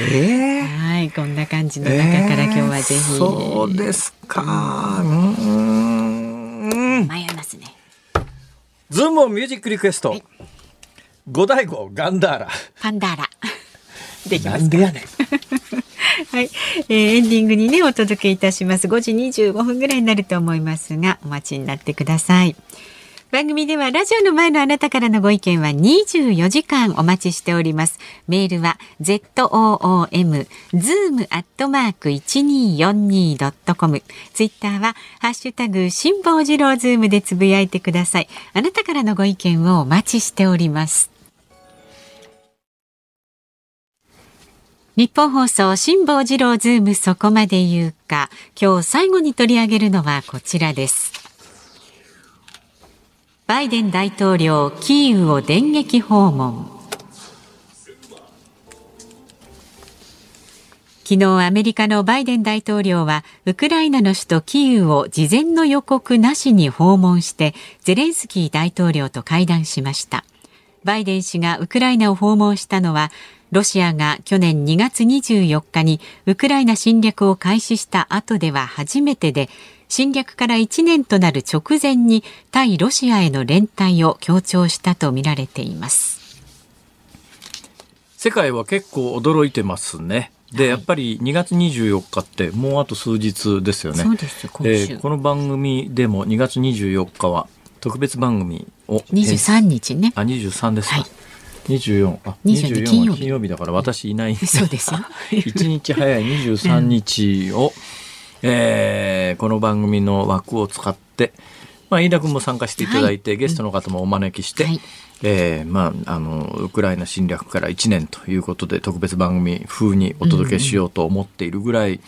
えー、はい、こんな感じの中から今日はぜひ。えー、
そうですか。うん。
迷いますね。
ズームミュージックリクエスト。はい、ゴダイゴガンダーラ。
パンダーラ。
できますなんでやねん。
はい、えー、エンディングにねお届けいたします5時25分ぐらいになると思いますがお待ちになってください番組ではラジオの前のあなたからのご意見は24時間お待ちしております。メールは zoom zoom アットマーク 1242.com ツイッターはハッシュタグ辛坊治郎ズームでつぶやいてください。あなたからのご意見をお待ちしております。ニッポン放送辛坊治郎ズームそこまで言うか。今日最後に取り上げるのはこちらです。バイデン大統領キーウを電撃訪問。昨日アメリカのバイデン大統領はウクライナの首都キーウを事前の予告なしに訪問してゼレンスキー大統領と会談しました。バイデン氏がウクライナを訪問したのはロシアが去年2月24日にウクライナ侵略を開始した後では初めてで侵略から1年となる直前に対ロシアへの連帯を強調したとみられています
世界は結構驚いてますねで、やっぱり2月24日ってもうあと数日ですよね。
そうです今
週、この番組でも2月24日は特別番組を
23日ね。
あ23ですか。はい24あ24金は金曜日だから私いない。
そうですよ。
1日早い23日を、うん、えー、この番組の枠を使ってまあ、飯田君も参加していただいて、はい、ゲストの方もお招きして、はい、えー、まあ、あの、ウクライナ侵略から1年ということで、特別番組風にお届けしようと思っているぐらい、うん、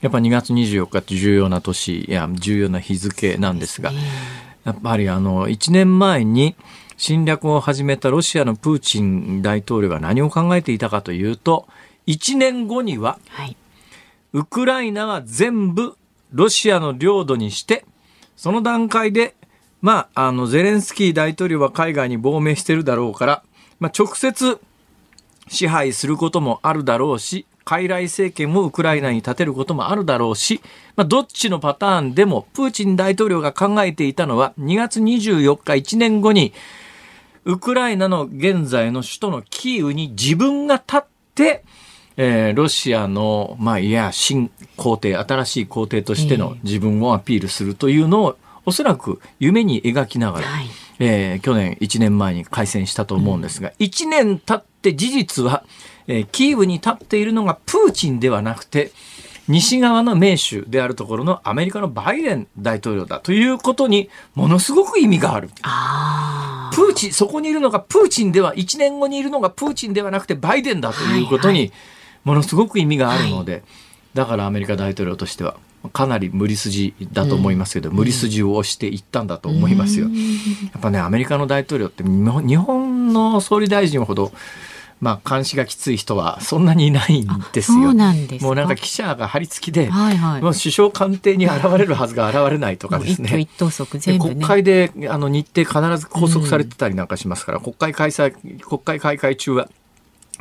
やっぱ2月24日って重要な年、いや、重要な日付なんですが、やっぱりあの、1年前に、侵略を始めたロシアのプーチン大統領が何を考えていたかというと、1年後には、ウクライナは全部ロシアの領土にして、その段階で、まあ、あの、ゼレンスキー大統領は海外に亡命してるだろうから、まあ、直接支配することもあるだろうし、傀儡政権もウクライナに立てることもあるだろうし、まあ、どっちのパターンでも、プーチン大統領が考えていたのは、2月24日1年後に、ウクライナの現在の首都のキーウに自分が立って、えー、ロシアの、まあ、いや、新皇帝、新しい皇帝としての自分をアピールするというのを、おそらく夢に描きながら、はい、えー、去年1年前に開戦したと思うんですが、うん、1年経って事実は、えー、キーウに立っているのがプーチンではなくて、西側の盟主であるところのアメリカのバイデン大統領だということにものすごく意味がある。あプーチン、そこにいるのがプーチンでは、1年後にいるのがプーチンではなくてバイデンだということにものすごく意味があるので、はい。はい、だからアメリカ大統領としてはかなり無理筋だと思いますけど、うん、無理筋を押していったんだと思いますよ。うん、やっぱね、アメリカの大統領って日本の総理大臣ほどまあ、監視がきつい人はそんなにいないんですよ。
そうなんです
もうなんか記者が張り付きで、はいはい、もう首相官邸に現れるはずが現れないとかですね。
一一全部、
ね、国会であの日程必ず拘束されてたりなんかしますから、うん、国会開催、国会開会中は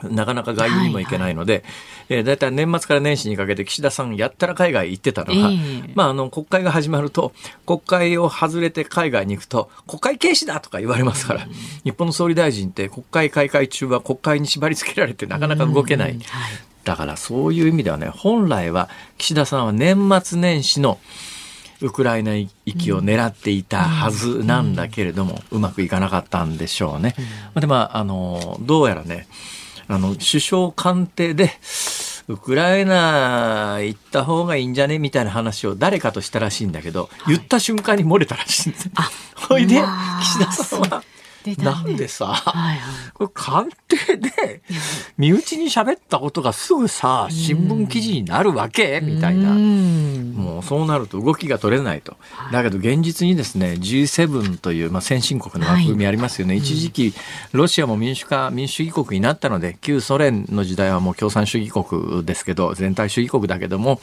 なかなか外遊にも行けないので、はいはい、えー、だいたい年末から年始にかけて岸田さんやったら海外行ってたのが、えー、まあ、あの、国会が始まると、国会を外れて海外に行くと、国会軽視だとか言われますから、うん、日本の総理大臣って国会開会中は国会に縛り付けられてなかなか動けない。うん。はい、だからそういう意味ではね、本来は岸田さんは年末年始のウクライナ行きを狙っていたはずなんだけれども、うまくいかなかったんでしょうね。で、まあ、あの、どうやらね、あの、首相官邸で、ウクライナ行った方がいいんじゃね？みたいな話を誰かとしたらしいんだけど、はい、言った瞬間に漏れたらしいんです。あ、ほいで、岸田さんは、なんでさ、はいはい、これ官邸で身内に喋ったことがすぐさ、新聞記事になるわけみたいな。もうそうなると動きが取れないと。だけど現実にですね、G7 という、まあ、先進国の枠組みありますよね。はい、一時期、ロシアも民主化、民主主義国になったので、旧ソ連の時代はもう共産主義国ですけど、全体主義国だけども、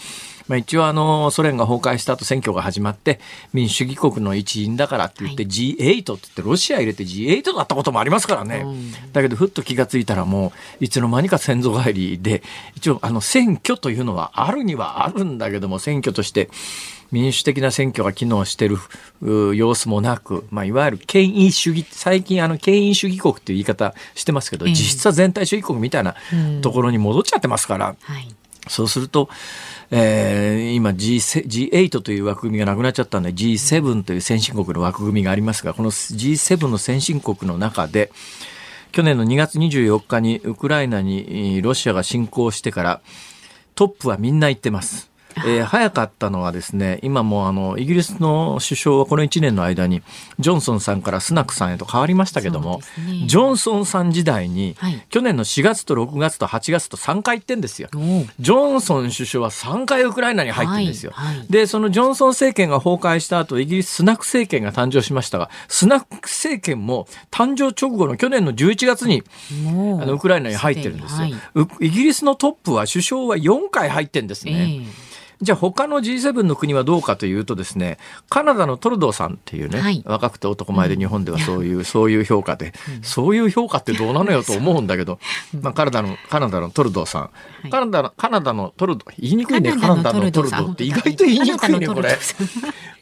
まあ、一応あのソ連が崩壊した後選挙が始まって民主主義国の一員だからって言って G8 って言ってロシア入れて G8 だったこともありますからね、だけどふっと気が付いたらもういつの間にか先祖返りで一応あの選挙というのはあるにはあるんだけども選挙として民主的な選挙が機能している様子もなく、まあ、いわゆる権威主義、最近あの権威主義国っていう言い方してますけど、実質は全体主義国みたいなところに戻っちゃってますから、そうすると、えー、今 G G8 という枠組みがなくなっちゃったんで G7 という先進国の枠組みがありますがこの G7 の先進国の中で去年の2月24日にウクライナにロシアが侵攻してからトップはみんな行ってます。えー、早かったのはですね、今もあの、イギリスの首相はこの1年の間に、ジョンソンさんからスナクさんへと変わりましたけども、ね、ジョンソンさん時代に、はい、去年の4月と6月と8月と3回行ってんですよ。ジョンソン首相は3回ウクライナに入ってんですよ。はいはい、で、そのジョンソン政権が崩壊した後、イギリススナク政権が誕生しましたが、スナク政権も誕生直後の去年の11月に、あのウクライナに入ってるんですよ。イギリスのトップは首相は4回入ってんですね。えーじゃあ他の G7 の国はどうかというとですね、カナダのトルドーさんっていうね、はい、若くて男前で日本ではそういう、うん、そういう評価で、うん、そういう評価ってどうなのよと思うんだけど、まあカナダの、カナダのトルドーさん。はい、カナダの、カナダのトルドー、言いにくいね、カナダのトルドーって意外と言いにくいね、これ。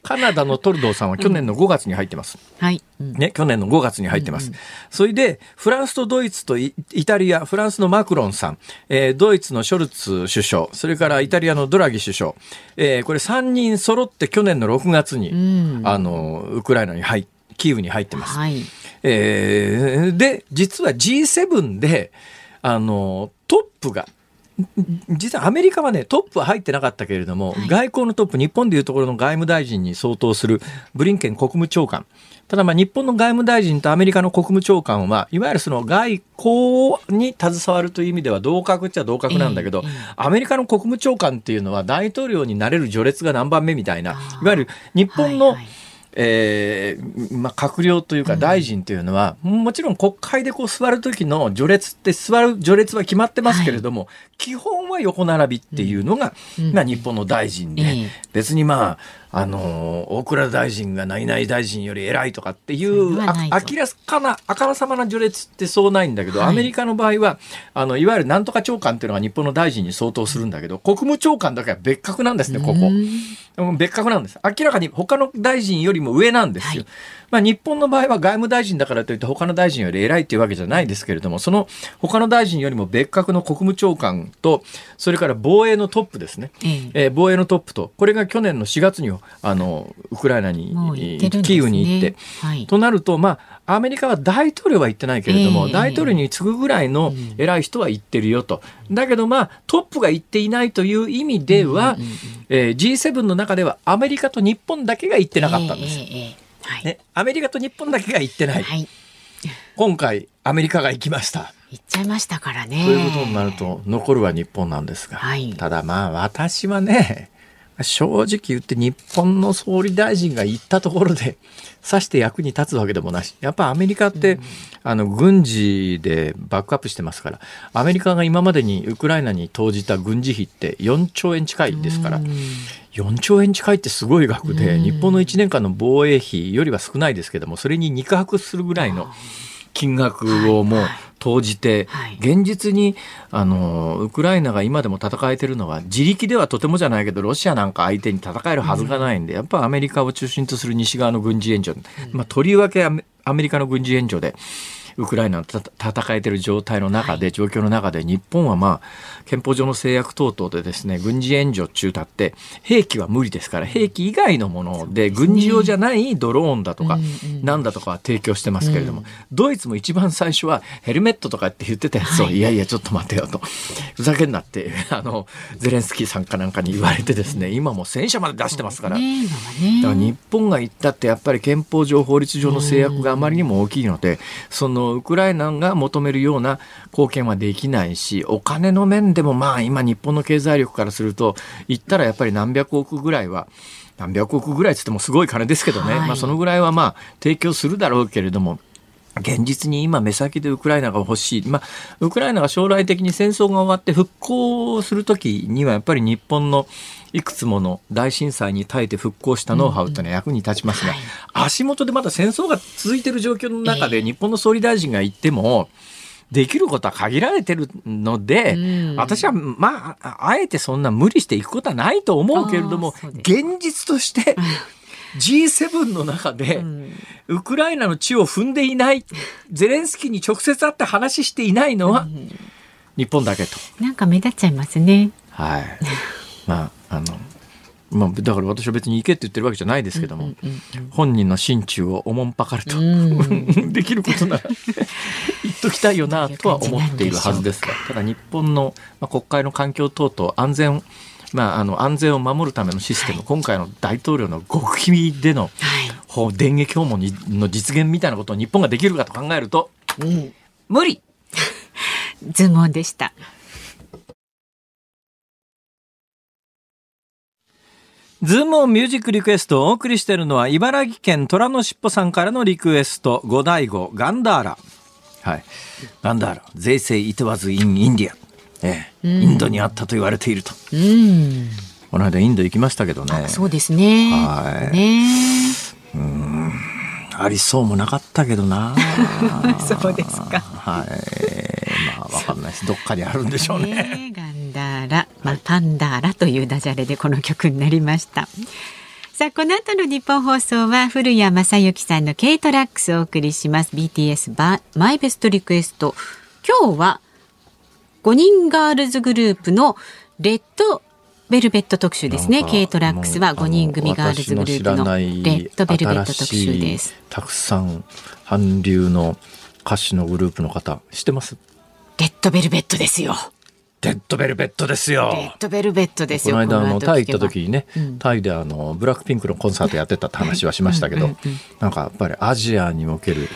カナダのトルドーさんは去年の5月に入ってます。
はい。
ね、去年の5月に入ってます。それで、フランスとドイツとイタリア、フランスのマクロンさん、えー、ドイツのショルツ首相、それからイタリアのドラギ首相、えー、これ3人揃って去年の6月に、うん、あの、ウクライナに入キーウに入ってます。はい、えー、で、実は G7 で、あの、トップが実はアメリカはねトップは入ってなかったけれども、はい、外交のトップ日本でいうところの外務大臣に相当するブリンケン国務長官。ただまあ日本の外務大臣とアメリカの国務長官はいわゆるその外交に携わるという意味では同格っちゃ同格なんだけど、アメリカの国務長官っていうのは大統領になれる序列が何番目みたいないわゆる日本の、はいはいえーまあ、閣僚というか大臣というのは、うん、もちろん国会でこう座る時の序列って座る序列は決まってますけれども、はい、基本は横並びっていうのが、うん、まあ、日本の大臣で、別にまああの大蔵大臣が何々大臣より偉いとかっていう明らかなあからさまな序列ってそうないんだけど、はい、アメリカの場合はあのいわゆるなんとか長官っていうのが日本の大臣に相当するんだけど国務長官だけは別格なんですねここ。別格なんです。明らかに他の大臣よりも上なんですよ。はいまあ、日本の場合は外務大臣だからといって他の大臣より偉いというわけじゃないですけれどもその他の大臣よりも別格の国務長官とそれから防衛のトップですね、えー、防衛のトップと。これが去年の4月にあのウクライナに、ね、キーウに行って、はい、となるとまあアメリカは大統領は言ってないけれども、えー、大統領に次ぐぐらいの偉い人は言ってるよと。だけどまあトップが言っていないという意味では、うんうんうん、えー、G7 の中ではアメリカと日本だけが言ってなかったんです。えーえーはい、ね、アメリカと日本だけが行ってない、はい、今回アメリカが行きました。
行っちゃいましたからね。
ということになると残るは日本なんですが、はい、ただまあ私はね正直言って日本の総理大臣が行ったところでさして役に立つわけでもなし。やっぱアメリカって、うん、あの軍事でバックアップしてますからアメリカが今までにウクライナに投じた軍事費って4兆円近いですから、うん、4兆円近いってすごい額で、うん、日本の1年間の防衛費よりは少ないですけどもそれに肉薄するぐらいの金額をもう投じて、現実にあのウクライナが今でも戦えてるのは自力ではとてもじゃないけどロシアなんか相手に戦えるはずがないんで、やっぱアメリカを中心とする西側の軍事援助、まあ、とりわけアメリカの軍事援助で。ウクライナと戦えてる状態の中で、状況の中で日本はまあ憲法上の制約等々でですね軍事援助中だって兵器は無理ですから兵器以外のもので軍事用じゃないドローンだとかなんだとかは提供してますけれども、ドイツも一番最初はヘルメットとかって言ってたやつを、い、やいやちょっと待てよとふざけんなってあのゼレンスキーさんかなんかに言われてですね今も戦車まで出してますから,、だから日本が言ったってやっぱり憲法上法律上の制約があまりにも大きいのでそのウクライナが求めるような貢献はできないしお金の面でもまあ今日本の経済力からすると言ったらやっぱり何百億ぐらいは何百億ぐらいつってもすごい金ですけどね、はい、まあそのぐらいはまあ提供するだろうけれども現実に今目先でウクライナが欲しい、まあ、ウクライナが将来的に戦争が終わって復興するときにはやっぱり日本のいくつもの大震災に耐えて復興したノウハウってのは役に立ちますが、足元でまだ戦争が続いている状況の中で日本の総理大臣が言っても、できることは限られてるので、うん、私はまああえてそんな無理していくことはないと思うけれども現実として G7 の中で、ウクライナの地を踏んでいないゼレンスキーに直接会って話していないのは日本だけと。
なんか目立っちゃいますね。
はい。まああのまあ、だから私は別に行けって言ってるわけじゃないですけども、本人の心中をおもんぱかると、できることなら 言っときたいよなとは思っているはずですがただ日本の、まあ、国会の環境等々安全まあ、あの安全を守るためのシステム、はい、今回の大統領の極秘での、はい、電撃訪問の実現みたいなことを日本ができるかと考えると、うん、無理
ズモンでした。
ズームオンミュージックリクエストをお送りしているのは茨城県虎のしっぽさんからのリクエスト、五大悟ガンダーラ。はい。ガンダーラ。税制いてわずインインディア。ええ、インドにあったと言われていると。うん、この間インド行きましたけどね。
そうですね。はい。ね
うん。ありそうもなかったけどな。
そうですか。
はい。まあ、わかんないです。どっかにあるんでしょうね。ね
ガンダーラ、まあ、パンダーラというダジャレでこの曲になりました。さあ、この後の日本放送は古谷正幸さんの K トラックスをお送りします。BTS バマイベストリクエスト。今日は5人ガールズグループのレッドベルベット特集ですね。K トラックスは5人組ガールズグループのレッドベルベット特集です。
たくさん韓流の歌手のグループの方知ってます？
レッドベルベットですよ。
デッドベルベットですよ。
デッドベルベットですよ。
この間あのタイ行った時にね、うん、タイであのブラックピンクのコンサートやってたって話はしましたけど、うんうんうん、なんかやっぱりアジアにおける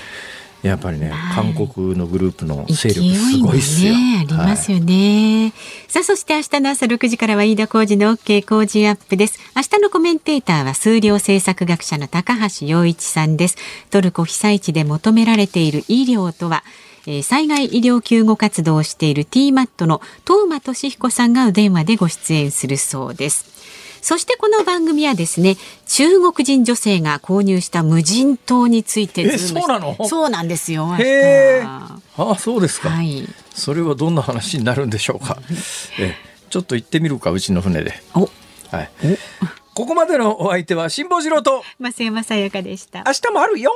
やっぱりね、韓国のグループの勢力すごいっすよ。
ね、ありますよね。はい、さあ、そして明日の朝6時からは飯田浩二の OK 工事アップです。明日のコメンテーターは数量政策学者の高橋洋一さんです。トルコ被災地で求められている医療とは、えー、災害医療救護活動をしている TMAT の東間俊彦さんがお電話でご出演するそうです。そしてこの番組はですね中国人女性が購入した無人島について
えそうなの？
そうなんですよ。
へえあそうですか、はい、それはどんな話になるんでしょうか。えちょっと行ってみるかうちの船で。
お。
はい。ここまでのお相手は辛坊治郎と
増山さやかでした。
明日もあるよ